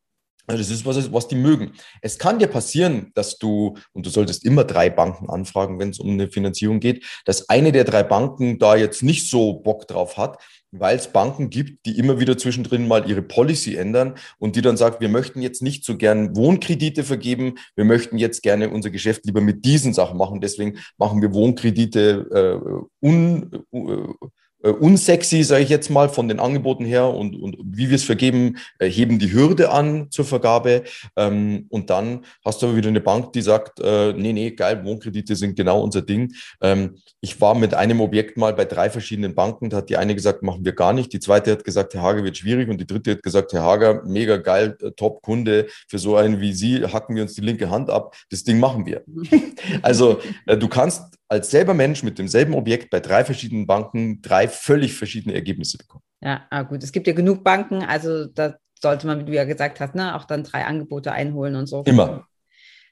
das ist was, was die mögen. Es kann dir passieren, dass du, und du solltest immer drei Banken anfragen, wenn es um eine Finanzierung geht, dass eine der drei Banken da jetzt nicht so Bock drauf hat, weil es Banken gibt, die immer wieder zwischendrin mal ihre Policy ändern und die dann sagt, wir möchten jetzt nicht so gern Wohnkredite vergeben, wir möchten jetzt gerne unser Geschäft lieber mit diesen Sachen machen. Deswegen machen wir Wohnkredite äh, un, äh, unsexy, sage ich jetzt mal, von den Angeboten her und, und wie wir es vergeben, äh, heben die Hürde an zur Vergabe. Ähm, und dann hast du aber wieder eine Bank, die sagt, äh, nee, nee, geil, Wohnkredite sind genau unser Ding. Ähm, ich war mit einem Objekt mal bei drei verschiedenen Banken, da hat die eine gesagt, machen wir gar nicht. Die zweite hat gesagt, Herr Hager wird schwierig und die dritte hat gesagt, Herr Hager, mega geil, äh, Top-Kunde, für so einen wie Sie hacken wir uns die linke Hand ab, das Ding machen wir. also äh, du kannst als selber Mensch mit demselben Objekt bei drei verschiedenen Banken drei völlig verschiedene Ergebnisse bekommen. Ja, ah, gut. Es gibt ja genug Banken, also da sollte man, wie du ja gesagt hast, ne, auch dann drei Angebote einholen und so. Immer.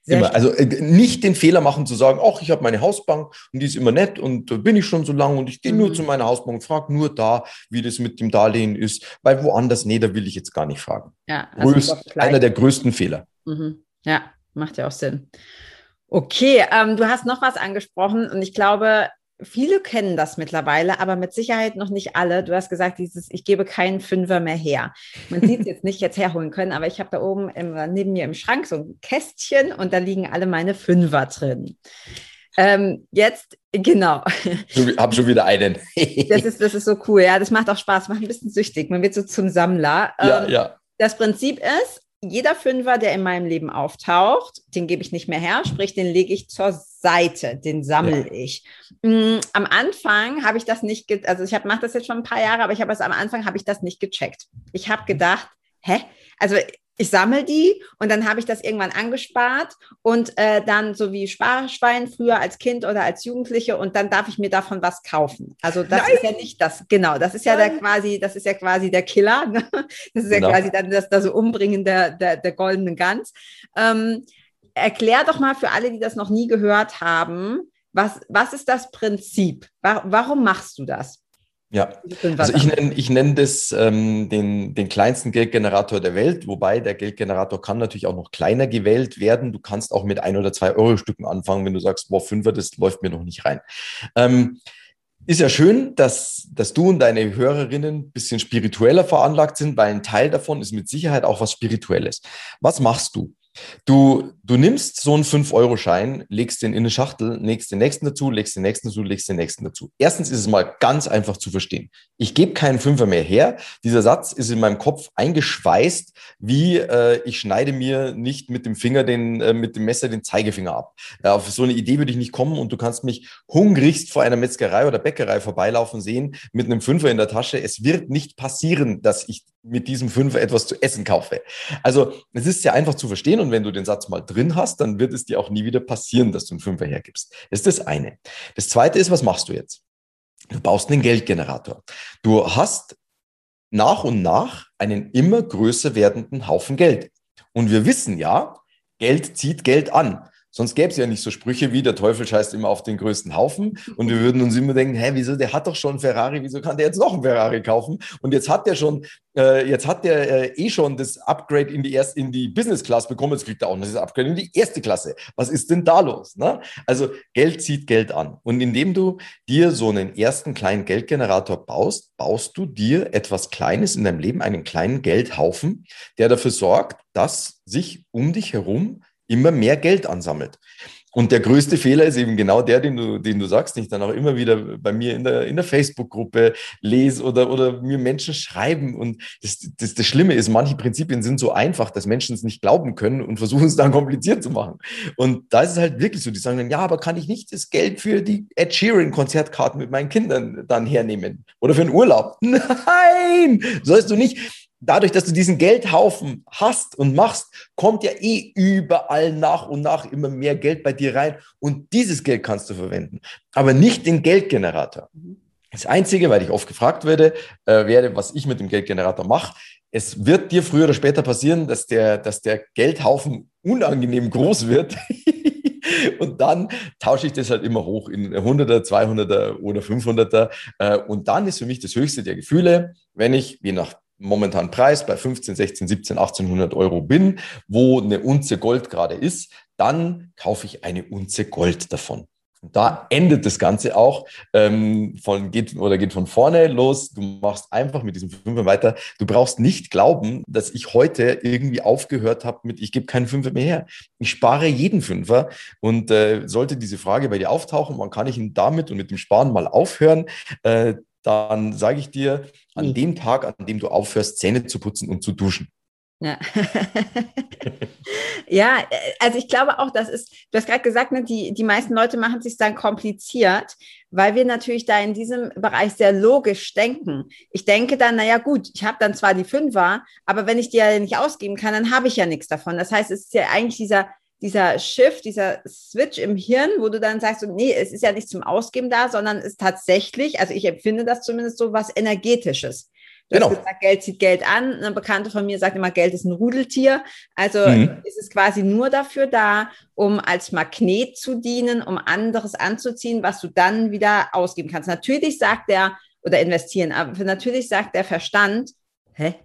Sehr immer. Also äh, nicht den Fehler machen zu sagen, ach, ich habe meine Hausbank und die ist immer nett und da bin ich schon so lange und ich gehe mhm. nur zu meiner Hausbank und frage nur da, wie das mit dem Darlehen ist, weil woanders, nee, da will ich jetzt gar nicht fragen. Ja, also Größt, einer der größten Fehler. Mhm. Ja, macht ja auch Sinn. Okay, ähm, du hast noch was angesprochen und ich glaube, viele kennen das mittlerweile, aber mit Sicherheit noch nicht alle. Du hast gesagt, dieses, ich gebe keinen Fünfer mehr her. Man sieht es jetzt nicht jetzt herholen können, aber ich habe da oben im, neben mir im Schrank so ein Kästchen und da liegen alle meine Fünfer drin. Ähm, jetzt, genau. Habe schon wieder einen. das, ist, das ist so cool, ja. Das macht auch Spaß, macht ein bisschen süchtig. Man wird so zum Sammler. Ja, ähm, ja. Das Prinzip ist, jeder Fünfer, der in meinem Leben auftaucht, den gebe ich nicht mehr her, sprich, den lege ich zur Seite, den sammle ja. ich. Mm, am Anfang habe ich das nicht, also ich mache das jetzt schon ein paar Jahre, aber ich habe es am Anfang habe ich das nicht gecheckt. Ich habe gedacht, hä? Also ich sammle die und dann habe ich das irgendwann angespart und äh, dann so wie Sparschwein früher als Kind oder als Jugendliche und dann darf ich mir davon was kaufen. Also das Nein. ist ja nicht das, genau, das ist ja der quasi, das ist ja quasi der Killer. Ne? Das ist ja genau. quasi dann das, das Umbringen der, der, der goldenen Gans. Ähm, erklär doch mal für alle, die das noch nie gehört haben, was, was ist das Prinzip? Warum machst du das? Ja, also ich nenne, ich nenne das ähm, den, den kleinsten Geldgenerator der Welt, wobei der Geldgenerator kann natürlich auch noch kleiner gewählt werden. Du kannst auch mit ein oder zwei Euro Stücken anfangen, wenn du sagst, boah, Fünfer, das läuft mir noch nicht rein. Ähm, ist ja schön, dass, dass du und deine Hörerinnen ein bisschen spiritueller veranlagt sind, weil ein Teil davon ist mit Sicherheit auch was Spirituelles. Was machst du? Du, du nimmst so einen 5-Euro-Schein, legst den in eine Schachtel, legst den nächsten dazu, legst den nächsten dazu, legst den nächsten dazu. Erstens ist es mal ganz einfach zu verstehen. Ich gebe keinen Fünfer mehr her. Dieser Satz ist in meinem Kopf eingeschweißt, wie äh, ich schneide mir nicht mit dem Finger den, äh, mit dem Messer den Zeigefinger ab. Äh, auf so eine Idee würde ich nicht kommen und du kannst mich hungrigst vor einer Metzgerei oder Bäckerei vorbeilaufen sehen mit einem Fünfer in der Tasche. Es wird nicht passieren, dass ich mit diesem Fünfer etwas zu essen kaufe. Also es ist sehr einfach zu verstehen und wenn du den Satz mal drin hast, dann wird es dir auch nie wieder passieren, dass du einen Fünfer hergibst. Das ist das eine. Das zweite ist, was machst du jetzt? Du baust einen Geldgenerator. Du hast nach und nach einen immer größer werdenden Haufen Geld. Und wir wissen ja, Geld zieht Geld an. Sonst gäbe es ja nicht so Sprüche wie der Teufel scheißt immer auf den größten Haufen und wir würden uns immer denken, hä, wieso, der hat doch schon einen Ferrari, wieso kann der jetzt noch einen Ferrari kaufen? Und jetzt hat der schon, äh, jetzt hat der äh, eh schon das Upgrade in die erst in die Business Class bekommen, jetzt kriegt er auch noch das Upgrade in die erste Klasse. Was ist denn da los? Ne? Also Geld zieht Geld an. Und indem du dir so einen ersten kleinen Geldgenerator baust, baust du dir etwas Kleines in deinem Leben, einen kleinen Geldhaufen, der dafür sorgt, dass sich um dich herum immer mehr Geld ansammelt. Und der größte Fehler ist eben genau der, den du, den du sagst, den ich dann auch immer wieder bei mir in der, in der Facebook-Gruppe lese oder, oder mir Menschen schreiben. Und das, das, das Schlimme ist, manche Prinzipien sind so einfach, dass Menschen es nicht glauben können und versuchen es dann kompliziert zu machen. Und da ist es halt wirklich so, die sagen dann, ja, aber kann ich nicht das Geld für die Ed Sheeran-Konzertkarten mit meinen Kindern dann hernehmen? Oder für einen Urlaub? Nein, sollst du nicht dadurch, dass du diesen Geldhaufen hast und machst, kommt ja eh überall nach und nach immer mehr Geld bei dir rein und dieses Geld kannst du verwenden, aber nicht den Geldgenerator. Das Einzige, weil ich oft gefragt werde, äh, werde, was ich mit dem Geldgenerator mache, es wird dir früher oder später passieren, dass der, dass der Geldhaufen unangenehm groß wird Und dann tausche ich das halt immer hoch in 100er, 200er oder 500er. Äh, und dann ist für mich das höchste der Gefühle, wenn ich, je nach momentanen Preis bei 15, 16, 17, 1800 Euro bin, wo eine Unze Gold gerade ist, dann kaufe ich eine Unze Gold davon. Da endet das Ganze auch ähm, von geht oder geht von vorne los. Du machst einfach mit diesem Fünfer weiter. Du brauchst nicht glauben, dass ich heute irgendwie aufgehört habe mit, ich gebe keinen Fünfer mehr her. Ich spare jeden Fünfer und äh, sollte diese Frage bei dir auftauchen, wann kann ich ihn damit und mit dem Sparen mal aufhören? Äh, dann sage ich dir, an mhm. dem Tag, an dem du aufhörst, Zähne zu putzen und zu duschen. Ja. ja, also ich glaube auch, das ist, du hast gerade gesagt, ne, die, die meisten Leute machen es sich dann kompliziert, weil wir natürlich da in diesem Bereich sehr logisch denken. Ich denke dann, naja gut, ich habe dann zwar die Fünfer, aber wenn ich die ja nicht ausgeben kann, dann habe ich ja nichts davon. Das heißt, es ist ja eigentlich dieser, dieser Shift, dieser Switch im Hirn, wo du dann sagst, nee, es ist ja nicht zum Ausgeben da, sondern es ist tatsächlich, also ich empfinde das zumindest so was energetisches. Du genau. hast gesagt, Geld zieht Geld an. Eine Bekannte von mir sagt immer, Geld ist ein Rudeltier. Also mhm. ist es quasi nur dafür da, um als Magnet zu dienen, um anderes anzuziehen, was du dann wieder ausgeben kannst. Natürlich sagt der, oder investieren, aber natürlich sagt der Verstand, hä?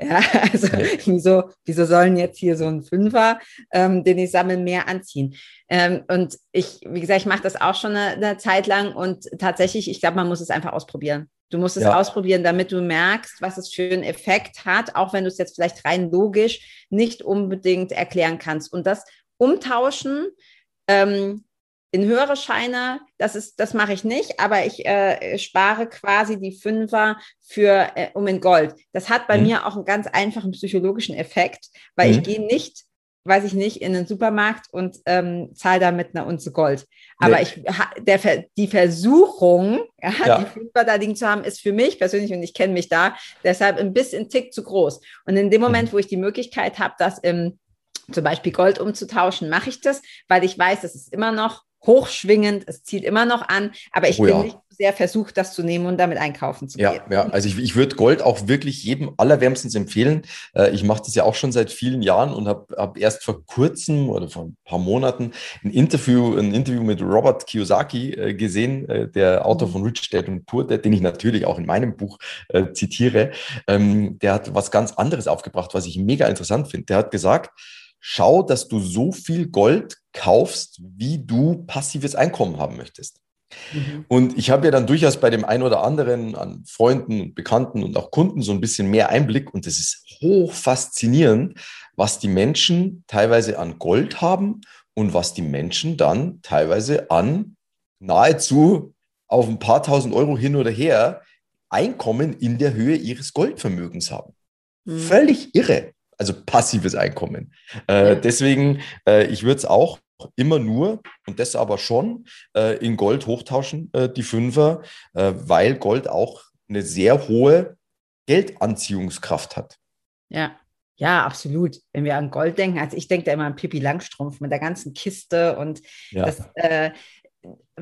Ja, also wieso, wieso sollen jetzt hier so ein Fünfer, ähm, den ich sammle, mehr anziehen? Ähm, und ich, wie gesagt, ich mache das auch schon eine, eine Zeit lang und tatsächlich, ich glaube, man muss es einfach ausprobieren. Du musst es ja. ausprobieren, damit du merkst, was es für einen Effekt hat, auch wenn du es jetzt vielleicht rein logisch nicht unbedingt erklären kannst. Und das Umtauschen ähm, in höhere Scheine, das ist, das mache ich nicht, aber ich äh, spare quasi die Fünfer für äh, um in Gold. Das hat bei mhm. mir auch einen ganz einfachen psychologischen Effekt, weil mhm. ich gehe nicht weiß ich nicht, in den Supermarkt und ähm, zahle da mit einer Unze Gold. Aber nee. ich, der, die Versuchung, ja, ja. die Fünfer da liegen zu haben, ist für mich persönlich, und ich kenne mich da, deshalb ein bisschen Tick zu groß. Und in dem mhm. Moment, wo ich die Möglichkeit habe, das im zum Beispiel Gold umzutauschen, mache ich das, weil ich weiß, das ist immer noch hochschwingend, es zieht immer noch an, aber ich oh, bin ja. nicht sehr versucht, das zu nehmen und damit einkaufen zu ja, gehen. Ja, also ich, ich würde Gold auch wirklich jedem allerwärmstens empfehlen. Äh, ich mache das ja auch schon seit vielen Jahren und habe hab erst vor kurzem oder vor ein paar Monaten ein Interview, ein Interview mit Robert Kiyosaki äh, gesehen, äh, der Autor mhm. von Rich Dad und Poor Dad, den ich natürlich auch in meinem Buch äh, zitiere. Ähm, der hat was ganz anderes aufgebracht, was ich mega interessant finde. Der hat gesagt, schau, dass du so viel Gold kaufst, wie du passives Einkommen haben möchtest. Mhm. Und ich habe ja dann durchaus bei dem einen oder anderen an Freunden, Bekannten und auch Kunden so ein bisschen mehr Einblick und es ist hoch faszinierend, was die Menschen teilweise an Gold haben und was die Menschen dann teilweise an nahezu auf ein paar tausend Euro hin oder her Einkommen in der Höhe ihres Goldvermögens haben. Mhm. Völlig irre. Also passives Einkommen. Äh, deswegen, äh, ich würde es auch immer nur, und das aber schon, äh, in Gold hochtauschen, äh, die Fünfer, äh, weil Gold auch eine sehr hohe Geldanziehungskraft hat. Ja. Ja, absolut. Wenn wir an Gold denken, also ich denke da immer an Pippi Langstrumpf mit der ganzen Kiste und ja. das, äh,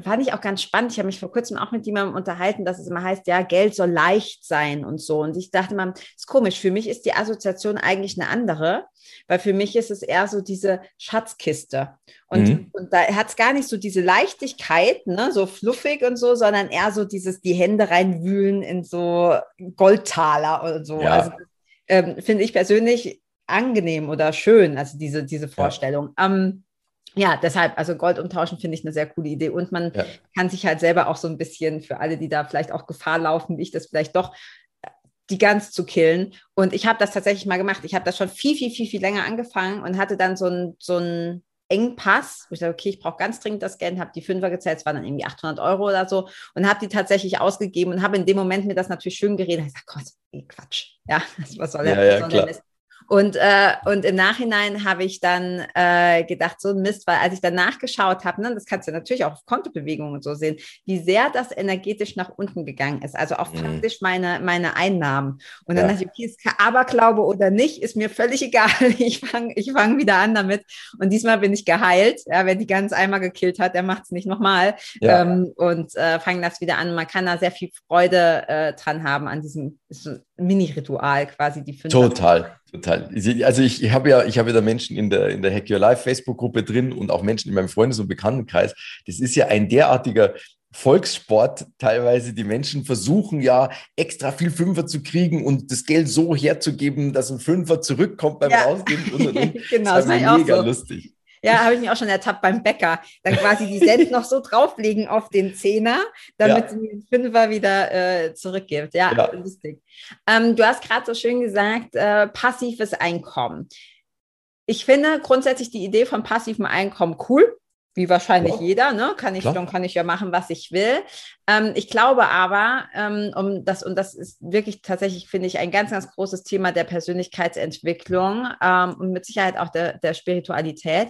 fand ich auch ganz spannend. Ich habe mich vor kurzem auch mit jemandem unterhalten, dass es immer heißt, ja, Geld soll leicht sein und so. Und ich dachte mal, ist komisch. Für mich ist die Assoziation eigentlich eine andere, weil für mich ist es eher so diese Schatzkiste. Und, mhm. und da hat es gar nicht so diese Leichtigkeit, ne, so fluffig und so, sondern eher so dieses, die Hände reinwühlen in so Goldtaler oder so. Ja. Also ähm, finde ich persönlich angenehm oder schön, also diese, diese Vorstellung. Ja. Ähm, ja, deshalb, also Gold umtauschen finde ich eine sehr coole Idee. Und man ja. kann sich halt selber auch so ein bisschen für alle, die da vielleicht auch Gefahr laufen, wie ich das vielleicht doch, die Gans zu killen. Und ich habe das tatsächlich mal gemacht. Ich habe das schon viel, viel, viel, viel länger angefangen und hatte dann so ein, so ein Engpass, wo ich dachte, okay, ich brauche ganz dringend das Geld, habe die Fünfer gezählt, es waren dann irgendwie 800 Euro oder so und habe die tatsächlich ausgegeben und habe in dem Moment mir das natürlich schön geredet. Ich sage, Gott, ey, Quatsch, ja, was soll ja, ja, der und, äh, und im Nachhinein habe ich dann äh, gedacht, so Mist, weil als ich dann nachgeschaut habe, ne, das kannst du natürlich auch auf Kontobewegungen und so sehen, wie sehr das energetisch nach unten gegangen ist. Also auch mhm. faktisch meine, meine Einnahmen. Und dann ja. dachte ich, okay, ist Aberglaube oder nicht, ist mir völlig egal. Ich fange ich fang wieder an damit. Und diesmal bin ich geheilt. Ja, wer die ganz einmal gekillt hat, der macht es nicht nochmal. Ja. Ähm, und äh, fange das wieder an. Man kann da sehr viel Freude äh, dran haben an diesem Mini-Ritual quasi, die. Total. Total. Also ich, ich habe ja, ich habe ja da Menschen in der, in der Hack Your Life Facebook-Gruppe drin und auch Menschen in meinem Freundes- und Bekanntenkreis. Das ist ja ein derartiger Volkssport teilweise. Die Menschen versuchen ja extra viel Fünfer zu kriegen und das Geld so herzugeben, dass ein Fünfer zurückkommt beim ja. Rausgeben. Und, und, und. genau, das ist mega so. lustig. Ja, habe ich mich auch schon ertappt beim Bäcker. Dann quasi die Cent noch so drauflegen auf den Zehner, damit ja. sie den Fünfer wieder äh, zurückgibt. Ja, ja. lustig. Ähm, du hast gerade so schön gesagt, äh, passives Einkommen. Ich finde grundsätzlich die Idee von passivem Einkommen cool wie wahrscheinlich ja. jeder, ne? Kann ich, dann kann ich ja machen, was ich will. Ähm, ich glaube aber, ähm, um das, und das ist wirklich tatsächlich, finde ich, ein ganz, ganz großes Thema der Persönlichkeitsentwicklung ähm, und mit Sicherheit auch der, der Spiritualität.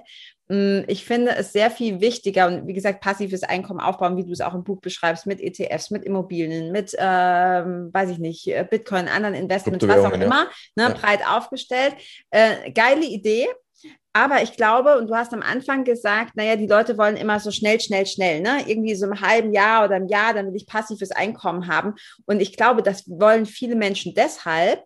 Ähm, ich finde es sehr viel wichtiger und wie gesagt, passives Einkommen aufbauen, wie du es auch im Buch beschreibst, mit ETFs, mit Immobilien, mit, ähm, weiß ich nicht, äh, Bitcoin, anderen Investments, was auch immer, ne, ja. breit aufgestellt. Äh, geile Idee. Aber ich glaube, und du hast am Anfang gesagt, naja, die Leute wollen immer so schnell, schnell, schnell, ne? Irgendwie so im halben Jahr oder im Jahr, dann will ich passives Einkommen haben. Und ich glaube, das wollen viele Menschen deshalb,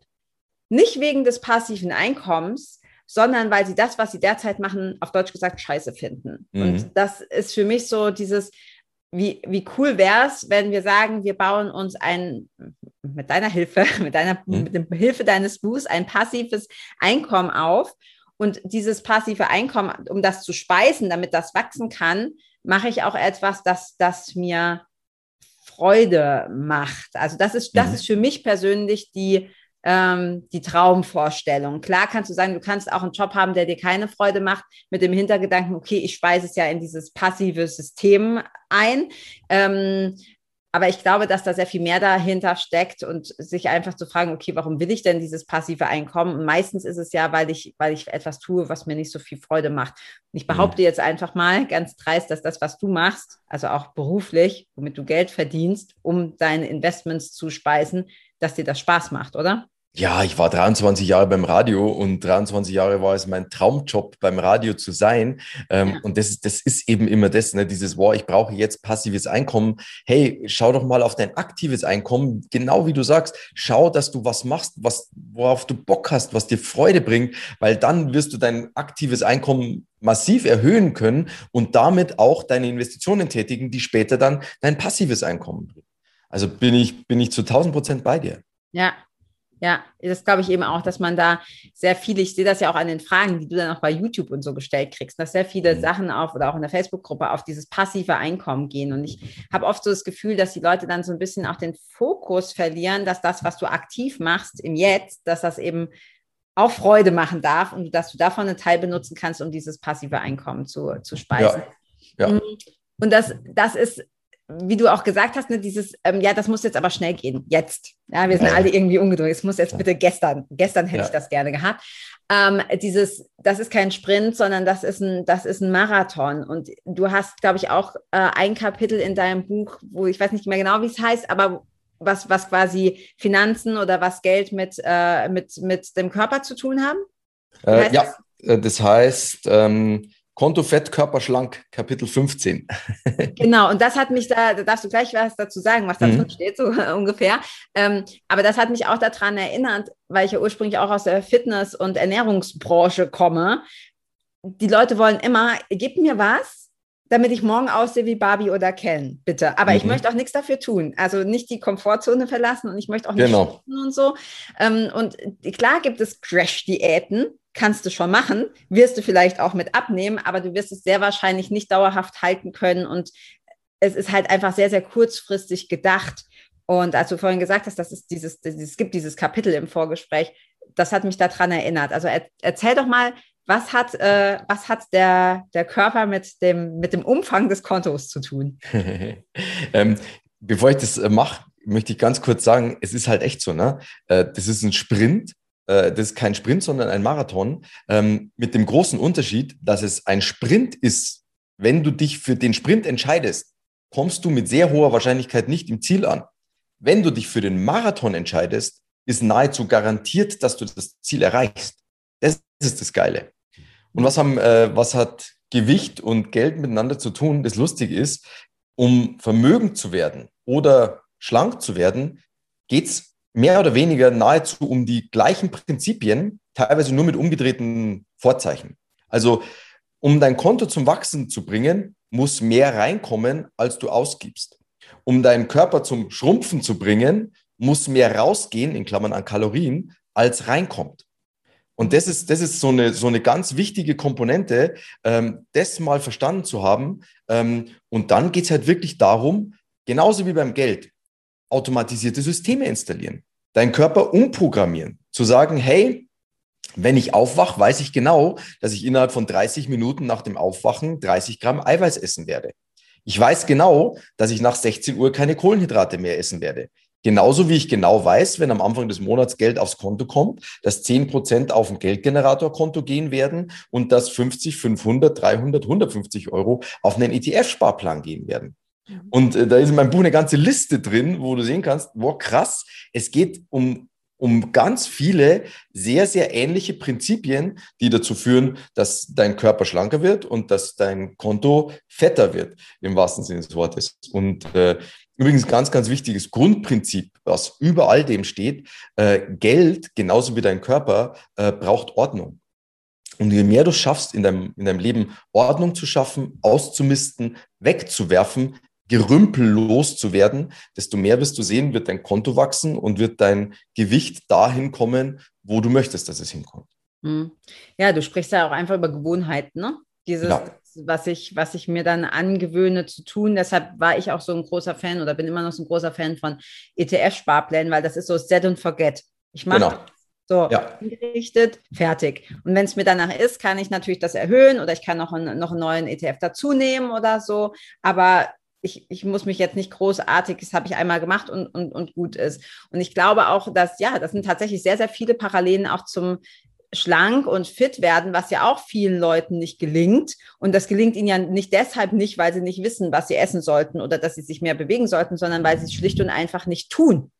nicht wegen des passiven Einkommens, sondern weil sie das, was sie derzeit machen, auf Deutsch gesagt, scheiße finden. Mhm. Und das ist für mich so dieses, wie, wie cool wäre es, wenn wir sagen, wir bauen uns ein, mit deiner Hilfe, mit deiner, mhm. mit der Hilfe deines Buchs ein passives Einkommen auf und dieses passive Einkommen, um das zu speisen, damit das wachsen kann, mache ich auch etwas, das, das mir Freude macht. Also das ist, das mhm. ist für mich persönlich die, ähm, die Traumvorstellung. Klar kannst du sagen, du kannst auch einen Job haben, der dir keine Freude macht, mit dem Hintergedanken, okay, ich speise es ja in dieses passive System ein. Ähm, aber ich glaube, dass da sehr viel mehr dahinter steckt und sich einfach zu fragen, okay, warum will ich denn dieses passive Einkommen? Und meistens ist es ja, weil ich, weil ich etwas tue, was mir nicht so viel Freude macht. Und ich behaupte mhm. jetzt einfach mal ganz dreist, dass das, was du machst, also auch beruflich, womit du Geld verdienst, um deine Investments zu speisen, dass dir das Spaß macht, oder? Ja, ich war 23 Jahre beim Radio und 23 Jahre war es mein Traumjob, beim Radio zu sein. Ähm, ja. Und das, das ist eben immer das, ne? dieses, wow, ich brauche jetzt passives Einkommen. Hey, schau doch mal auf dein aktives Einkommen. Genau wie du sagst, schau, dass du was machst, was, worauf du Bock hast, was dir Freude bringt, weil dann wirst du dein aktives Einkommen massiv erhöhen können und damit auch deine Investitionen tätigen, die später dann dein passives Einkommen bringen. Also bin ich, bin ich zu 1000 Prozent bei dir. Ja, ja, das glaube ich eben auch, dass man da sehr viele, ich sehe das ja auch an den Fragen, die du dann auch bei YouTube und so gestellt kriegst, dass sehr viele mhm. Sachen auf oder auch in der Facebook-Gruppe auf dieses passive Einkommen gehen. Und ich habe oft so das Gefühl, dass die Leute dann so ein bisschen auch den Fokus verlieren, dass das, was du aktiv machst im Jetzt, dass das eben auch Freude machen darf und dass du davon einen Teil benutzen kannst, um dieses passive Einkommen zu, zu speisen. Ja. ja. Mhm. Und das, das ist wie du auch gesagt hast, ne, dieses, ähm, ja, das muss jetzt aber schnell gehen, jetzt. Ja, wir sind alle irgendwie ungeduldig. Es muss jetzt bitte gestern, gestern hätte ja. ich das gerne gehabt. Ähm, dieses, das ist kein Sprint, sondern das ist ein, das ist ein Marathon. Und du hast, glaube ich, auch äh, ein Kapitel in deinem Buch, wo ich weiß nicht mehr genau, wie es heißt, aber was, was quasi Finanzen oder was Geld mit, äh, mit, mit dem Körper zu tun haben? Äh, ja, das? Äh, das heißt, ähm, Konto Fett, Körper schlank, Kapitel 15. genau, und das hat mich da, da darfst du gleich was dazu sagen, was da mhm. drin steht, so ungefähr. Ähm, aber das hat mich auch daran erinnert, weil ich ja ursprünglich auch aus der Fitness- und Ernährungsbranche komme. Die Leute wollen immer, gib mir was, damit ich morgen aussehe wie Barbie oder Ken, bitte. Aber mhm. ich möchte auch nichts dafür tun. Also nicht die Komfortzone verlassen und ich möchte auch nicht genau. und so. Ähm, und klar gibt es Crash-Diäten, kannst du schon machen, wirst du vielleicht auch mit abnehmen, aber du wirst es sehr wahrscheinlich nicht dauerhaft halten können und es ist halt einfach sehr, sehr kurzfristig gedacht. Und als du vorhin gesagt hast, dass es dieses, es gibt dieses Kapitel im Vorgespräch, das hat mich daran erinnert. Also er, erzähl doch mal, was hat, äh, was hat der, der Körper mit dem, mit dem Umfang des Kontos zu tun? ähm, bevor ich das äh, mache, möchte ich ganz kurz sagen, es ist halt echt so, ne? Äh, das ist ein Sprint äh, das ist kein Sprint, sondern ein Marathon, ähm, mit dem großen Unterschied, dass es ein Sprint ist. Wenn du dich für den Sprint entscheidest, kommst du mit sehr hoher Wahrscheinlichkeit nicht im Ziel an. Wenn du dich für den Marathon entscheidest, ist nahezu garantiert, dass du das Ziel erreichst. Das ist das Geile. Und was, haben, äh, was hat Gewicht und Geld miteinander zu tun? Das lustig ist, um vermögend zu werden oder schlank zu werden, geht's mehr oder weniger nahezu um die gleichen Prinzipien, teilweise nur mit umgedrehten Vorzeichen. Also, um dein Konto zum Wachsen zu bringen, muss mehr reinkommen, als du ausgibst. Um deinen Körper zum Schrumpfen zu bringen, muss mehr rausgehen, in Klammern an Kalorien, als reinkommt. Und das ist, das ist so, eine, so eine ganz wichtige Komponente, ähm, das mal verstanden zu haben. Ähm, und dann geht es halt wirklich darum, genauso wie beim Geld, automatisierte Systeme installieren, deinen Körper umprogrammieren, zu sagen, hey, wenn ich aufwache, weiß ich genau, dass ich innerhalb von 30 Minuten nach dem Aufwachen 30 Gramm Eiweiß essen werde. Ich weiß genau, dass ich nach 16 Uhr keine Kohlenhydrate mehr essen werde. Genauso wie ich genau weiß, wenn am Anfang des Monats Geld aufs Konto kommt, dass 10 Prozent auf ein Geldgeneratorkonto gehen werden und dass 50, 500, 300, 150 Euro auf einen ETF-Sparplan gehen werden. Mhm. Und äh, da ist in meinem Buch eine ganze Liste drin, wo du sehen kannst, wow, krass, es geht um, um ganz viele sehr, sehr ähnliche Prinzipien, die dazu führen, dass dein Körper schlanker wird und dass dein Konto fetter wird, im wahrsten Sinne des Wortes. Und äh, Übrigens ganz, ganz wichtiges Grundprinzip, was über all dem steht, äh, Geld, genauso wie dein Körper, äh, braucht Ordnung. Und je mehr du schaffst, in deinem, in deinem Leben Ordnung zu schaffen, auszumisten, wegzuwerfen, gerümpellos zu werden, desto mehr wirst du sehen, wird dein Konto wachsen und wird dein Gewicht dahin kommen, wo du möchtest, dass es hinkommt. Hm. Ja, du sprichst ja auch einfach über Gewohnheiten, ne? Dieses, ja was ich, was ich mir dann angewöhne zu tun. Deshalb war ich auch so ein großer Fan oder bin immer noch so ein großer Fan von ETF-Sparplänen, weil das ist so Set and Forget. Ich mache genau. so ja. gerichtet, fertig. Und wenn es mir danach ist, kann ich natürlich das erhöhen oder ich kann noch, einen, noch einen neuen ETF dazu nehmen oder so. Aber ich, ich, muss mich jetzt nicht großartig, das habe ich einmal gemacht und, und, und gut ist. Und ich glaube auch, dass, ja, das sind tatsächlich sehr, sehr viele Parallelen auch zum schlank und fit werden, was ja auch vielen Leuten nicht gelingt. Und das gelingt ihnen ja nicht deshalb nicht, weil sie nicht wissen, was sie essen sollten oder dass sie sich mehr bewegen sollten, sondern weil sie es schlicht und einfach nicht tun.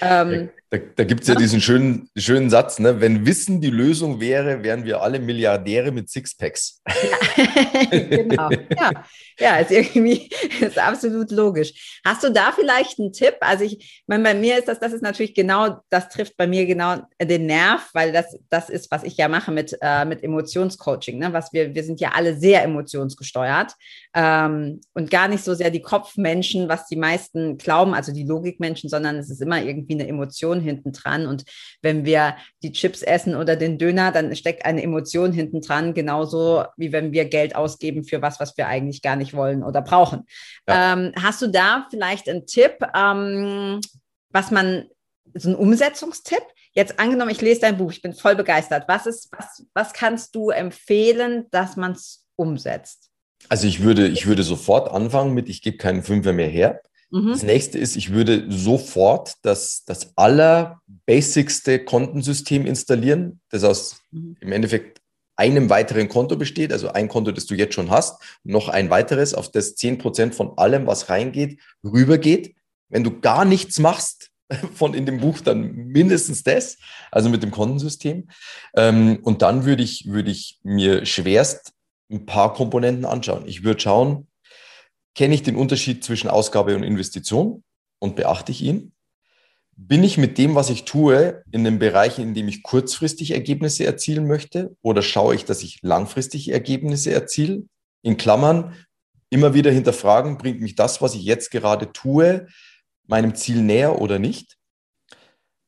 Ähm, da da gibt es ja, diesen schönen, schönen Satz, ne? wenn Wissen die Lösung wäre, wären wir alle Milliardäre mit Sixpacks. Ja. genau. Ja. ja, ist irgendwie ist absolut logisch. Hast du da vielleicht einen Tipp? Also ich meine, bei mir ist das, das ist natürlich genau, das trifft bei mir genau den Nerv, weil das, das ist, was ich ja mache mit, äh, mit Emotionscoaching. Ne? Was wir, wir sind ja alle sehr emotionsgesteuert ähm, und gar nicht so sehr die Kopfmenschen, was die meisten glauben, also die Logikmenschen, sondern es ist immer irgendwie eine Emotion hinten dran. Und wenn wir die Chips essen oder den Döner, dann steckt eine Emotion hinten dran, genauso wie wenn wir Geld ausgeben für was, was wir eigentlich gar nicht wollen oder brauchen. Ja. Ähm, hast du da vielleicht einen Tipp, ähm, was man, so einen Umsetzungstipp? Jetzt angenommen, ich lese dein Buch, ich bin voll begeistert. Was ist, was, was kannst du empfehlen, dass man es umsetzt? Also ich würde, ich würde sofort anfangen mit, ich gebe keinen Fünfer mehr her. Mhm. Das nächste ist, ich würde sofort das, das allerbasicste Kontensystem installieren, das aus mhm. im Endeffekt einem weiteren Konto besteht, also ein Konto, das du jetzt schon hast, noch ein weiteres, auf das 10% von allem, was reingeht, rübergeht. Wenn du gar nichts machst von in dem Buch, dann mindestens das, also mit dem Kontensystem. Ähm, und dann würde ich, würde ich mir schwerst ein paar Komponenten anschauen. Ich würde schauen, Kenne ich den Unterschied zwischen Ausgabe und Investition und beachte ich ihn? Bin ich mit dem, was ich tue, in einem Bereich, in dem ich kurzfristig Ergebnisse erzielen möchte? Oder schaue ich, dass ich langfristig Ergebnisse erziele? In Klammern, immer wieder hinterfragen, bringt mich das, was ich jetzt gerade tue, meinem Ziel näher oder nicht?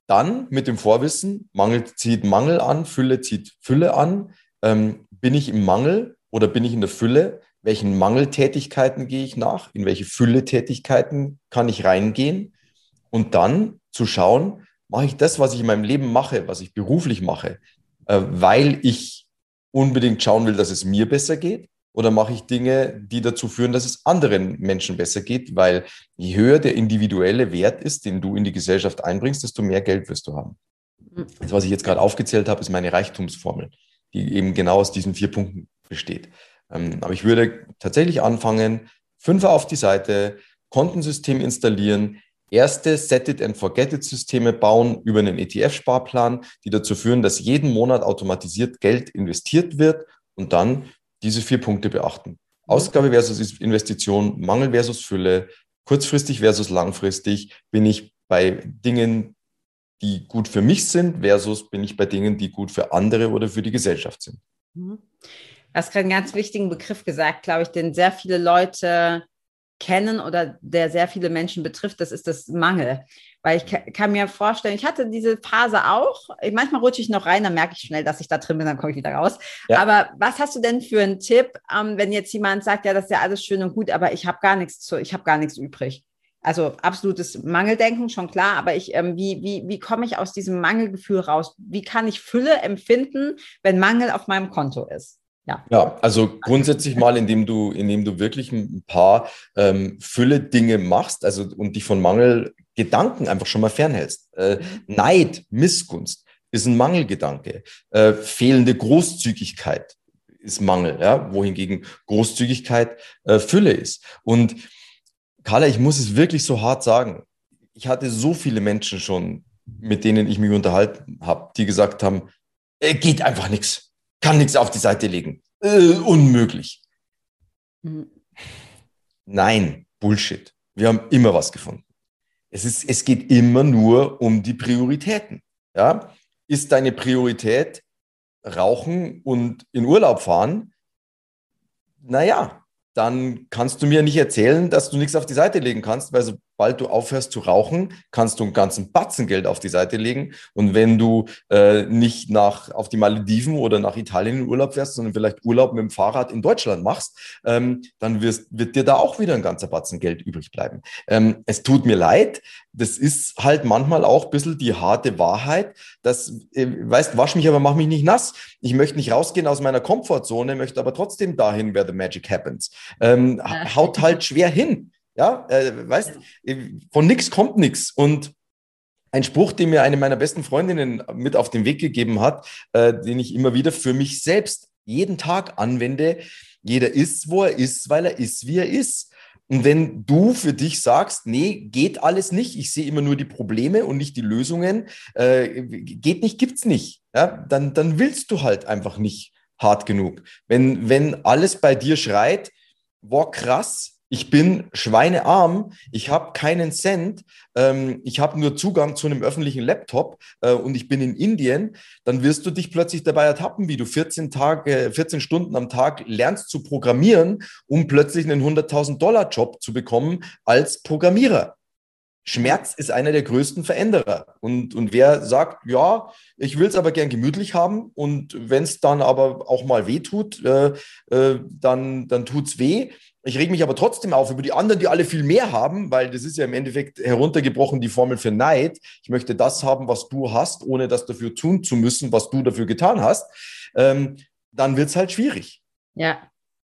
Dann mit dem Vorwissen, Mangel zieht Mangel an, Fülle zieht Fülle an. Ähm, bin ich im Mangel oder bin ich in der Fülle? Welchen Mangeltätigkeiten gehe ich nach, in welche Fülle-Tätigkeiten kann ich reingehen und dann zu schauen, mache ich das, was ich in meinem Leben mache, was ich beruflich mache, äh, weil ich unbedingt schauen will, dass es mir besser geht oder mache ich Dinge, die dazu führen, dass es anderen Menschen besser geht, weil je höher der individuelle Wert ist, den du in die Gesellschaft einbringst, desto mehr Geld wirst du haben. Das, was ich jetzt gerade aufgezählt habe, ist meine Reichtumsformel, die eben genau aus diesen vier Punkten besteht. Ähm, aber ich würde tatsächlich anfangen, Fünfer auf die Seite, Kontensystem installieren, erste Set it and forget it Systeme bauen über einen ETF-Sparplan, die dazu führen, dass jeden Monat automatisiert Geld investiert wird und dann diese vier Punkte beachten. Mhm. Ausgabe versus Investition, Mangel versus Fülle, kurzfristig versus langfristig. Bin ich bei Dingen die gut für mich sind, versus bin ich bei Dingen, die gut für andere oder für die Gesellschaft sind. Mhm. Du hast gerade einen ganz wichtigen Begriff gesagt, glaube ich, den sehr viele Leute kennen oder der sehr viele Menschen betrifft, das ist das Mangel. Weil ich kann mir vorstellen, ich hatte diese Phase auch. Manchmal rutsche ich noch rein, dann merke ich schnell, dass ich da drin bin, dann komme ich wieder raus. Ja. Aber was hast du denn für einen Tipp, ähm, wenn jetzt jemand sagt, ja, das ist ja alles schön und gut, aber ich habe gar nichts zu, ich habe gar nichts übrig? Also absolutes Mangeldenken, schon klar, aber ich, ähm, wie, wie, wie komme ich aus diesem Mangelgefühl raus? Wie kann ich Fülle empfinden, wenn Mangel auf meinem Konto ist? Ja. ja, also grundsätzlich mal, indem du, indem du wirklich ein paar ähm, Fülle-Dinge machst, also und dich von Mangelgedanken einfach schon mal fernhältst. Äh, mhm. Neid, Missgunst ist ein Mangelgedanke. Äh, fehlende Großzügigkeit ist Mangel, ja, wohingegen Großzügigkeit äh, Fülle ist. Und Carla, ich muss es wirklich so hart sagen. Ich hatte so viele Menschen schon, mit denen ich mich unterhalten habe, die gesagt haben, äh, geht einfach nichts kann nichts auf die Seite legen. Äh, unmöglich. Mhm. Nein, Bullshit. Wir haben immer was gefunden. Es, ist, es geht immer nur um die Prioritäten. Ja? Ist deine Priorität Rauchen und in Urlaub fahren? Naja, dann kannst du mir nicht erzählen, dass du nichts auf die Seite legen kannst, weil sobald du aufhörst zu rauchen, kannst du einen ganzen Batzen Geld auf die Seite legen. Und wenn du äh, nicht nach, auf die Malediven oder nach Italien in Urlaub fährst, sondern vielleicht Urlaub mit dem Fahrrad in Deutschland machst, ähm, dann wirst, wird dir da auch wieder ein ganzer Batzen Geld übrig bleiben. Ähm, es tut mir leid, das ist halt manchmal auch ein bisschen die harte Wahrheit, dass, äh, weißt, wasch mich, aber mach mich nicht nass. Ich möchte nicht rausgehen aus meiner Komfortzone, möchte aber trotzdem dahin, where the magic happens. Ähm, haut halt schwer hin. Ja, äh, weißt, äh, von nichts kommt nichts. Und ein Spruch, den mir eine meiner besten Freundinnen mit auf den Weg gegeben hat, äh, den ich immer wieder für mich selbst jeden Tag anwende. Jeder ist, wo er ist, weil er ist, wie er ist. Und wenn du für dich sagst, nee, geht alles nicht, ich sehe immer nur die Probleme und nicht die Lösungen, äh, geht nicht, gibt's nicht, ja, dann, dann willst du halt einfach nicht hart genug. Wenn, wenn alles bei dir schreit, boah, krass, ich bin schweinearm, ich habe keinen Cent, ähm, ich habe nur Zugang zu einem öffentlichen Laptop äh, und ich bin in Indien, dann wirst du dich plötzlich dabei ertappen, wie du 14 Tage, 14 Stunden am Tag lernst zu programmieren, um plötzlich einen 100.000 Dollar Job zu bekommen als Programmierer. Schmerz ist einer der größten Veränderer. Und, und wer sagt, ja, ich will es aber gern gemütlich haben und wenn es dann aber auch mal weh tut, äh, äh, dann, dann tut es weh ich reg mich aber trotzdem auf über die anderen, die alle viel mehr haben, weil das ist ja im Endeffekt heruntergebrochen die Formel für Neid. Ich möchte das haben, was du hast, ohne das dafür tun zu müssen, was du dafür getan hast. Ähm, dann wird es halt schwierig. Ja,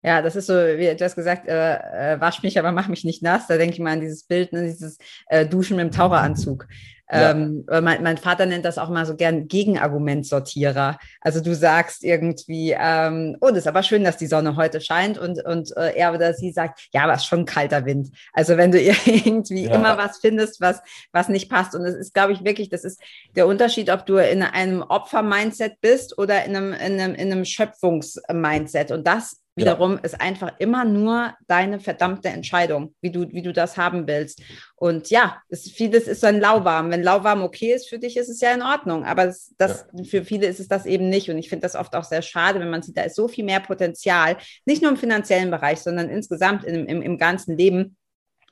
ja, das ist so, wie du hast gesagt, äh, äh, wasch mich, aber mach mich nicht nass. Da denke ich mal an dieses Bild, ne, dieses äh, Duschen mit dem Taucheranzug. Ja. Ähm, mein, mein, Vater nennt das auch mal so gern Gegenargumentsortierer. Also du sagst irgendwie, ähm, oh, das ist aber schön, dass die Sonne heute scheint und, und äh, er oder sie sagt, ja, aber es ist schon kalter Wind. Also wenn du irgendwie ja. immer was findest, was, was nicht passt. Und es ist, glaube ich, wirklich, das ist der Unterschied, ob du in einem Opfer-Mindset bist oder in einem, in einem, in einem Schöpfungs-Mindset. Und das wiederum ja. ist einfach immer nur deine verdammte Entscheidung, wie du, wie du das haben willst. Und ja, es, vieles ist dann lauwarm. Wenn lauwarm okay ist für dich, ist es ja in Ordnung. Aber das, das ja. für viele ist es das eben nicht. Und ich finde das oft auch sehr schade, wenn man sieht, da ist so viel mehr Potenzial, nicht nur im finanziellen Bereich, sondern insgesamt im, im, im ganzen Leben.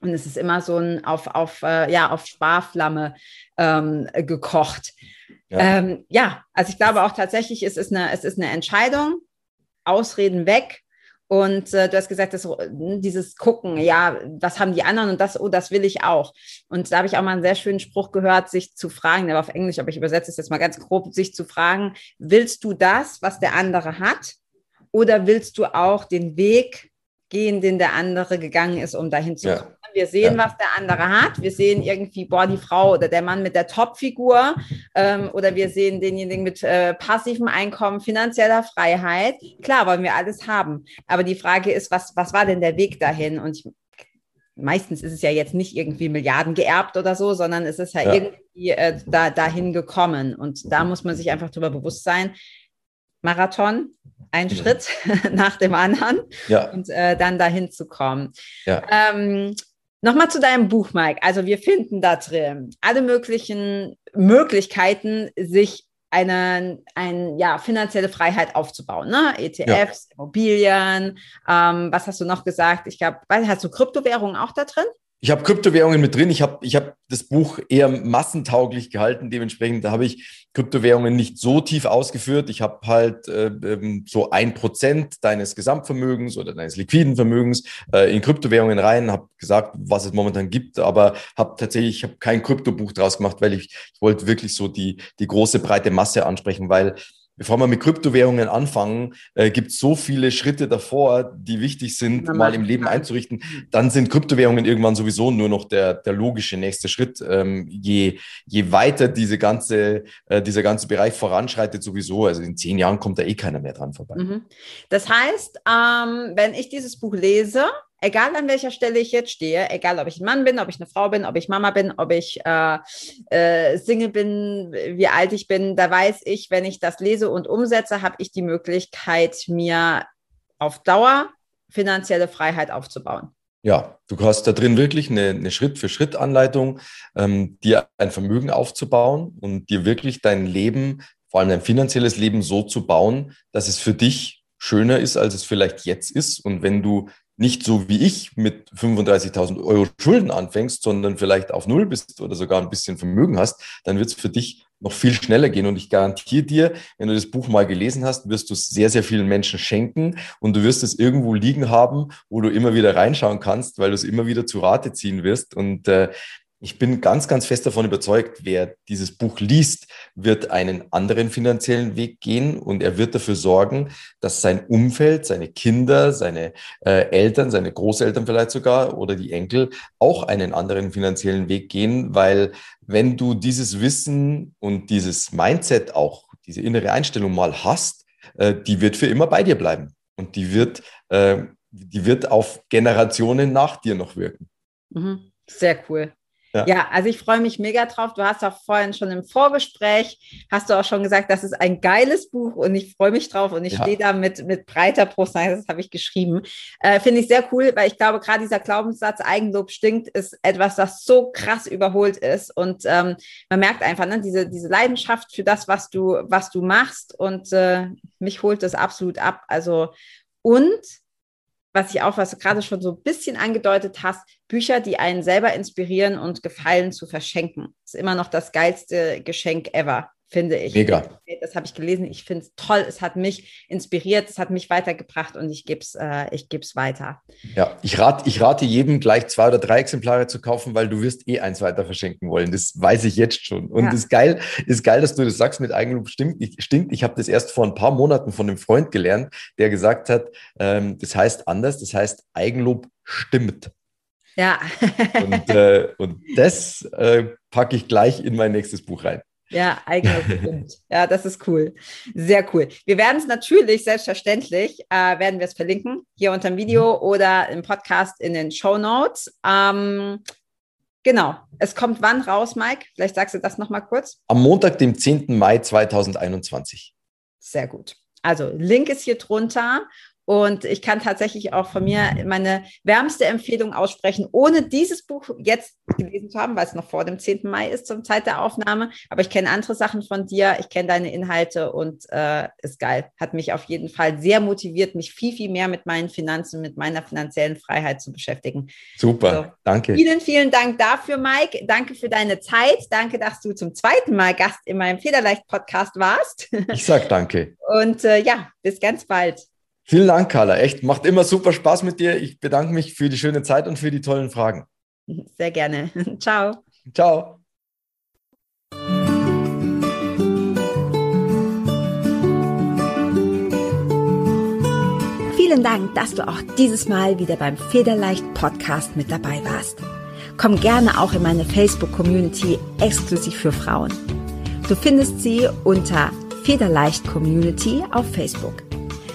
Und es ist immer so ein auf, auf, äh, ja, auf Sparflamme ähm, gekocht. Ja. Ähm, ja, also ich glaube auch tatsächlich, es ist eine, es ist eine Entscheidung. Ausreden weg, und äh, du hast gesagt, dass, hm, dieses Gucken, ja, was haben die anderen und das, oh, das will ich auch. Und da habe ich auch mal einen sehr schönen Spruch gehört, sich zu fragen, der war auf Englisch, aber ich übersetze es jetzt mal ganz grob, sich zu fragen, willst du das, was der andere hat? Oder willst du auch den Weg gehen, den der andere gegangen ist, um dahin zu kommen? Wir sehen, ja. was der andere hat. Wir sehen irgendwie, boah, die Frau oder der Mann mit der Topfigur. Ähm, oder wir sehen denjenigen mit äh, passivem Einkommen, finanzieller Freiheit. Klar, wollen wir alles haben. Aber die Frage ist, was, was war denn der Weg dahin? Und ich, meistens ist es ja jetzt nicht irgendwie Milliarden geerbt oder so, sondern es ist ja, ja. irgendwie äh, da, dahin gekommen. Und da muss man sich einfach darüber bewusst sein. Marathon, ein ja. Schritt nach dem anderen ja. und äh, dann dahin zu kommen. Ja. Ähm, Nochmal zu deinem Buch, Mike. Also wir finden da drin alle möglichen Möglichkeiten, sich eine, eine ja, finanzielle Freiheit aufzubauen. Ne? ETFs, ja. Immobilien, ähm, was hast du noch gesagt? Ich glaube, hast du Kryptowährungen auch da drin? Ich habe Kryptowährungen mit drin. Ich habe ich hab das Buch eher massentauglich gehalten. Dementsprechend habe ich Kryptowährungen nicht so tief ausgeführt. Ich habe halt äh, ähm, so ein Prozent deines Gesamtvermögens oder deines liquiden Vermögens äh, in Kryptowährungen rein, habe gesagt, was es momentan gibt, aber habe tatsächlich, ich habe kein Kryptobuch draus gemacht, weil ich, ich wollte wirklich so die, die große breite Masse ansprechen, weil bevor wir mit Kryptowährungen anfangen, äh, gibt es so viele Schritte davor, die wichtig sind, ja, mal im Leben einzurichten. Dann sind Kryptowährungen irgendwann sowieso nur noch der, der logische nächste Schritt. Ähm, je, je weiter diese ganze, äh, dieser ganze Bereich voranschreitet, sowieso, also in zehn Jahren kommt da eh keiner mehr dran vorbei. Mhm. Das heißt, ähm, wenn ich dieses Buch lese, egal an welcher Stelle ich jetzt stehe, egal ob ich ein Mann bin, ob ich eine Frau bin, ob ich Mama bin, ob ich äh, äh, Single bin, wie alt ich bin, da weiß ich, wenn ich das lese und umsetze, habe ich die Möglichkeit, mir auf Dauer finanzielle Freiheit aufzubauen. Ja, du hast da drin wirklich eine, eine Schritt-für-Schritt-Anleitung, ähm, dir ein Vermögen aufzubauen und dir wirklich dein Leben, vor allem dein finanzielles Leben so zu bauen, dass es für dich schöner ist, als es vielleicht jetzt ist. Und wenn du nicht so wie ich mit 35.000 Euro Schulden anfängst, sondern vielleicht auf Null bist oder sogar ein bisschen Vermögen hast, dann wird es für dich noch viel schneller gehen. Und ich garantiere dir, wenn du das Buch mal gelesen hast, wirst du es sehr, sehr vielen Menschen schenken und du wirst es irgendwo liegen haben, wo du immer wieder reinschauen kannst, weil du es immer wieder zu Rate ziehen wirst. Und äh, ich bin ganz, ganz fest davon überzeugt, wer dieses Buch liest, wird einen anderen finanziellen Weg gehen und er wird dafür sorgen, dass sein Umfeld, seine Kinder, seine äh, Eltern, seine Großeltern vielleicht sogar oder die Enkel auch einen anderen finanziellen Weg gehen, weil wenn du dieses Wissen und dieses Mindset auch, diese innere Einstellung mal hast, äh, die wird für immer bei dir bleiben und die wird, äh, die wird auf Generationen nach dir noch wirken. Mhm. Sehr cool. Ja. ja, also ich freue mich mega drauf. Du hast auch vorhin schon im Vorgespräch, hast du auch schon gesagt, das ist ein geiles Buch und ich freue mich drauf und ich ja. stehe da mit, mit breiter Brust, das habe ich geschrieben. Äh, Finde ich sehr cool, weil ich glaube, gerade dieser Glaubenssatz Eigenlob stinkt, ist etwas, das so krass überholt ist und ähm, man merkt einfach ne, diese, diese Leidenschaft für das, was du, was du machst und äh, mich holt das absolut ab. Also und was ich auch, was du gerade schon so ein bisschen angedeutet hast, Bücher, die einen selber inspirieren und gefallen zu verschenken. Ist immer noch das geilste Geschenk ever finde ich. Mega. Das habe ich gelesen. Ich finde es toll. Es hat mich inspiriert, es hat mich weitergebracht und ich gebe es äh, weiter. Ja, ich, rat, ich rate jedem gleich zwei oder drei Exemplare zu kaufen, weil du wirst eh eins weiter verschenken wollen. Das weiß ich jetzt schon. Und ja. ist geil, ist geil, dass du das sagst mit Eigenlob stimmt. Ich, stinkt. Ich habe das erst vor ein paar Monaten von einem Freund gelernt, der gesagt hat, ähm, das heißt anders, das heißt Eigenlob stimmt. Ja. und, äh, und das äh, packe ich gleich in mein nächstes Buch rein. Ja, eigener Grund. Ja, das ist cool. Sehr cool. Wir werden es natürlich, selbstverständlich, äh, werden wir es verlinken, hier unter dem Video mhm. oder im Podcast in den Show Notes. Ähm, genau. Es kommt wann raus, Mike? Vielleicht sagst du das nochmal kurz. Am Montag, dem 10. Mai 2021. Sehr gut. Also, Link ist hier drunter. Und ich kann tatsächlich auch von mir meine wärmste Empfehlung aussprechen, ohne dieses Buch jetzt gelesen zu haben, weil es noch vor dem 10. Mai ist zum Zeit der Aufnahme. Aber ich kenne andere Sachen von dir, ich kenne deine Inhalte und äh, ist geil. Hat mich auf jeden Fall sehr motiviert, mich viel, viel mehr mit meinen Finanzen, mit meiner finanziellen Freiheit zu beschäftigen. Super, also, danke. Vielen, vielen Dank dafür, Mike. Danke für deine Zeit. Danke, dass du zum zweiten Mal Gast in meinem Federleicht-Podcast warst. Ich sag danke. Und äh, ja, bis ganz bald. Vielen Dank, Carla. Echt, macht immer super Spaß mit dir. Ich bedanke mich für die schöne Zeit und für die tollen Fragen. Sehr gerne. Ciao. Ciao. Vielen Dank, dass du auch dieses Mal wieder beim Federleicht Podcast mit dabei warst. Komm gerne auch in meine Facebook-Community exklusiv für Frauen. Du findest sie unter Federleicht Community auf Facebook.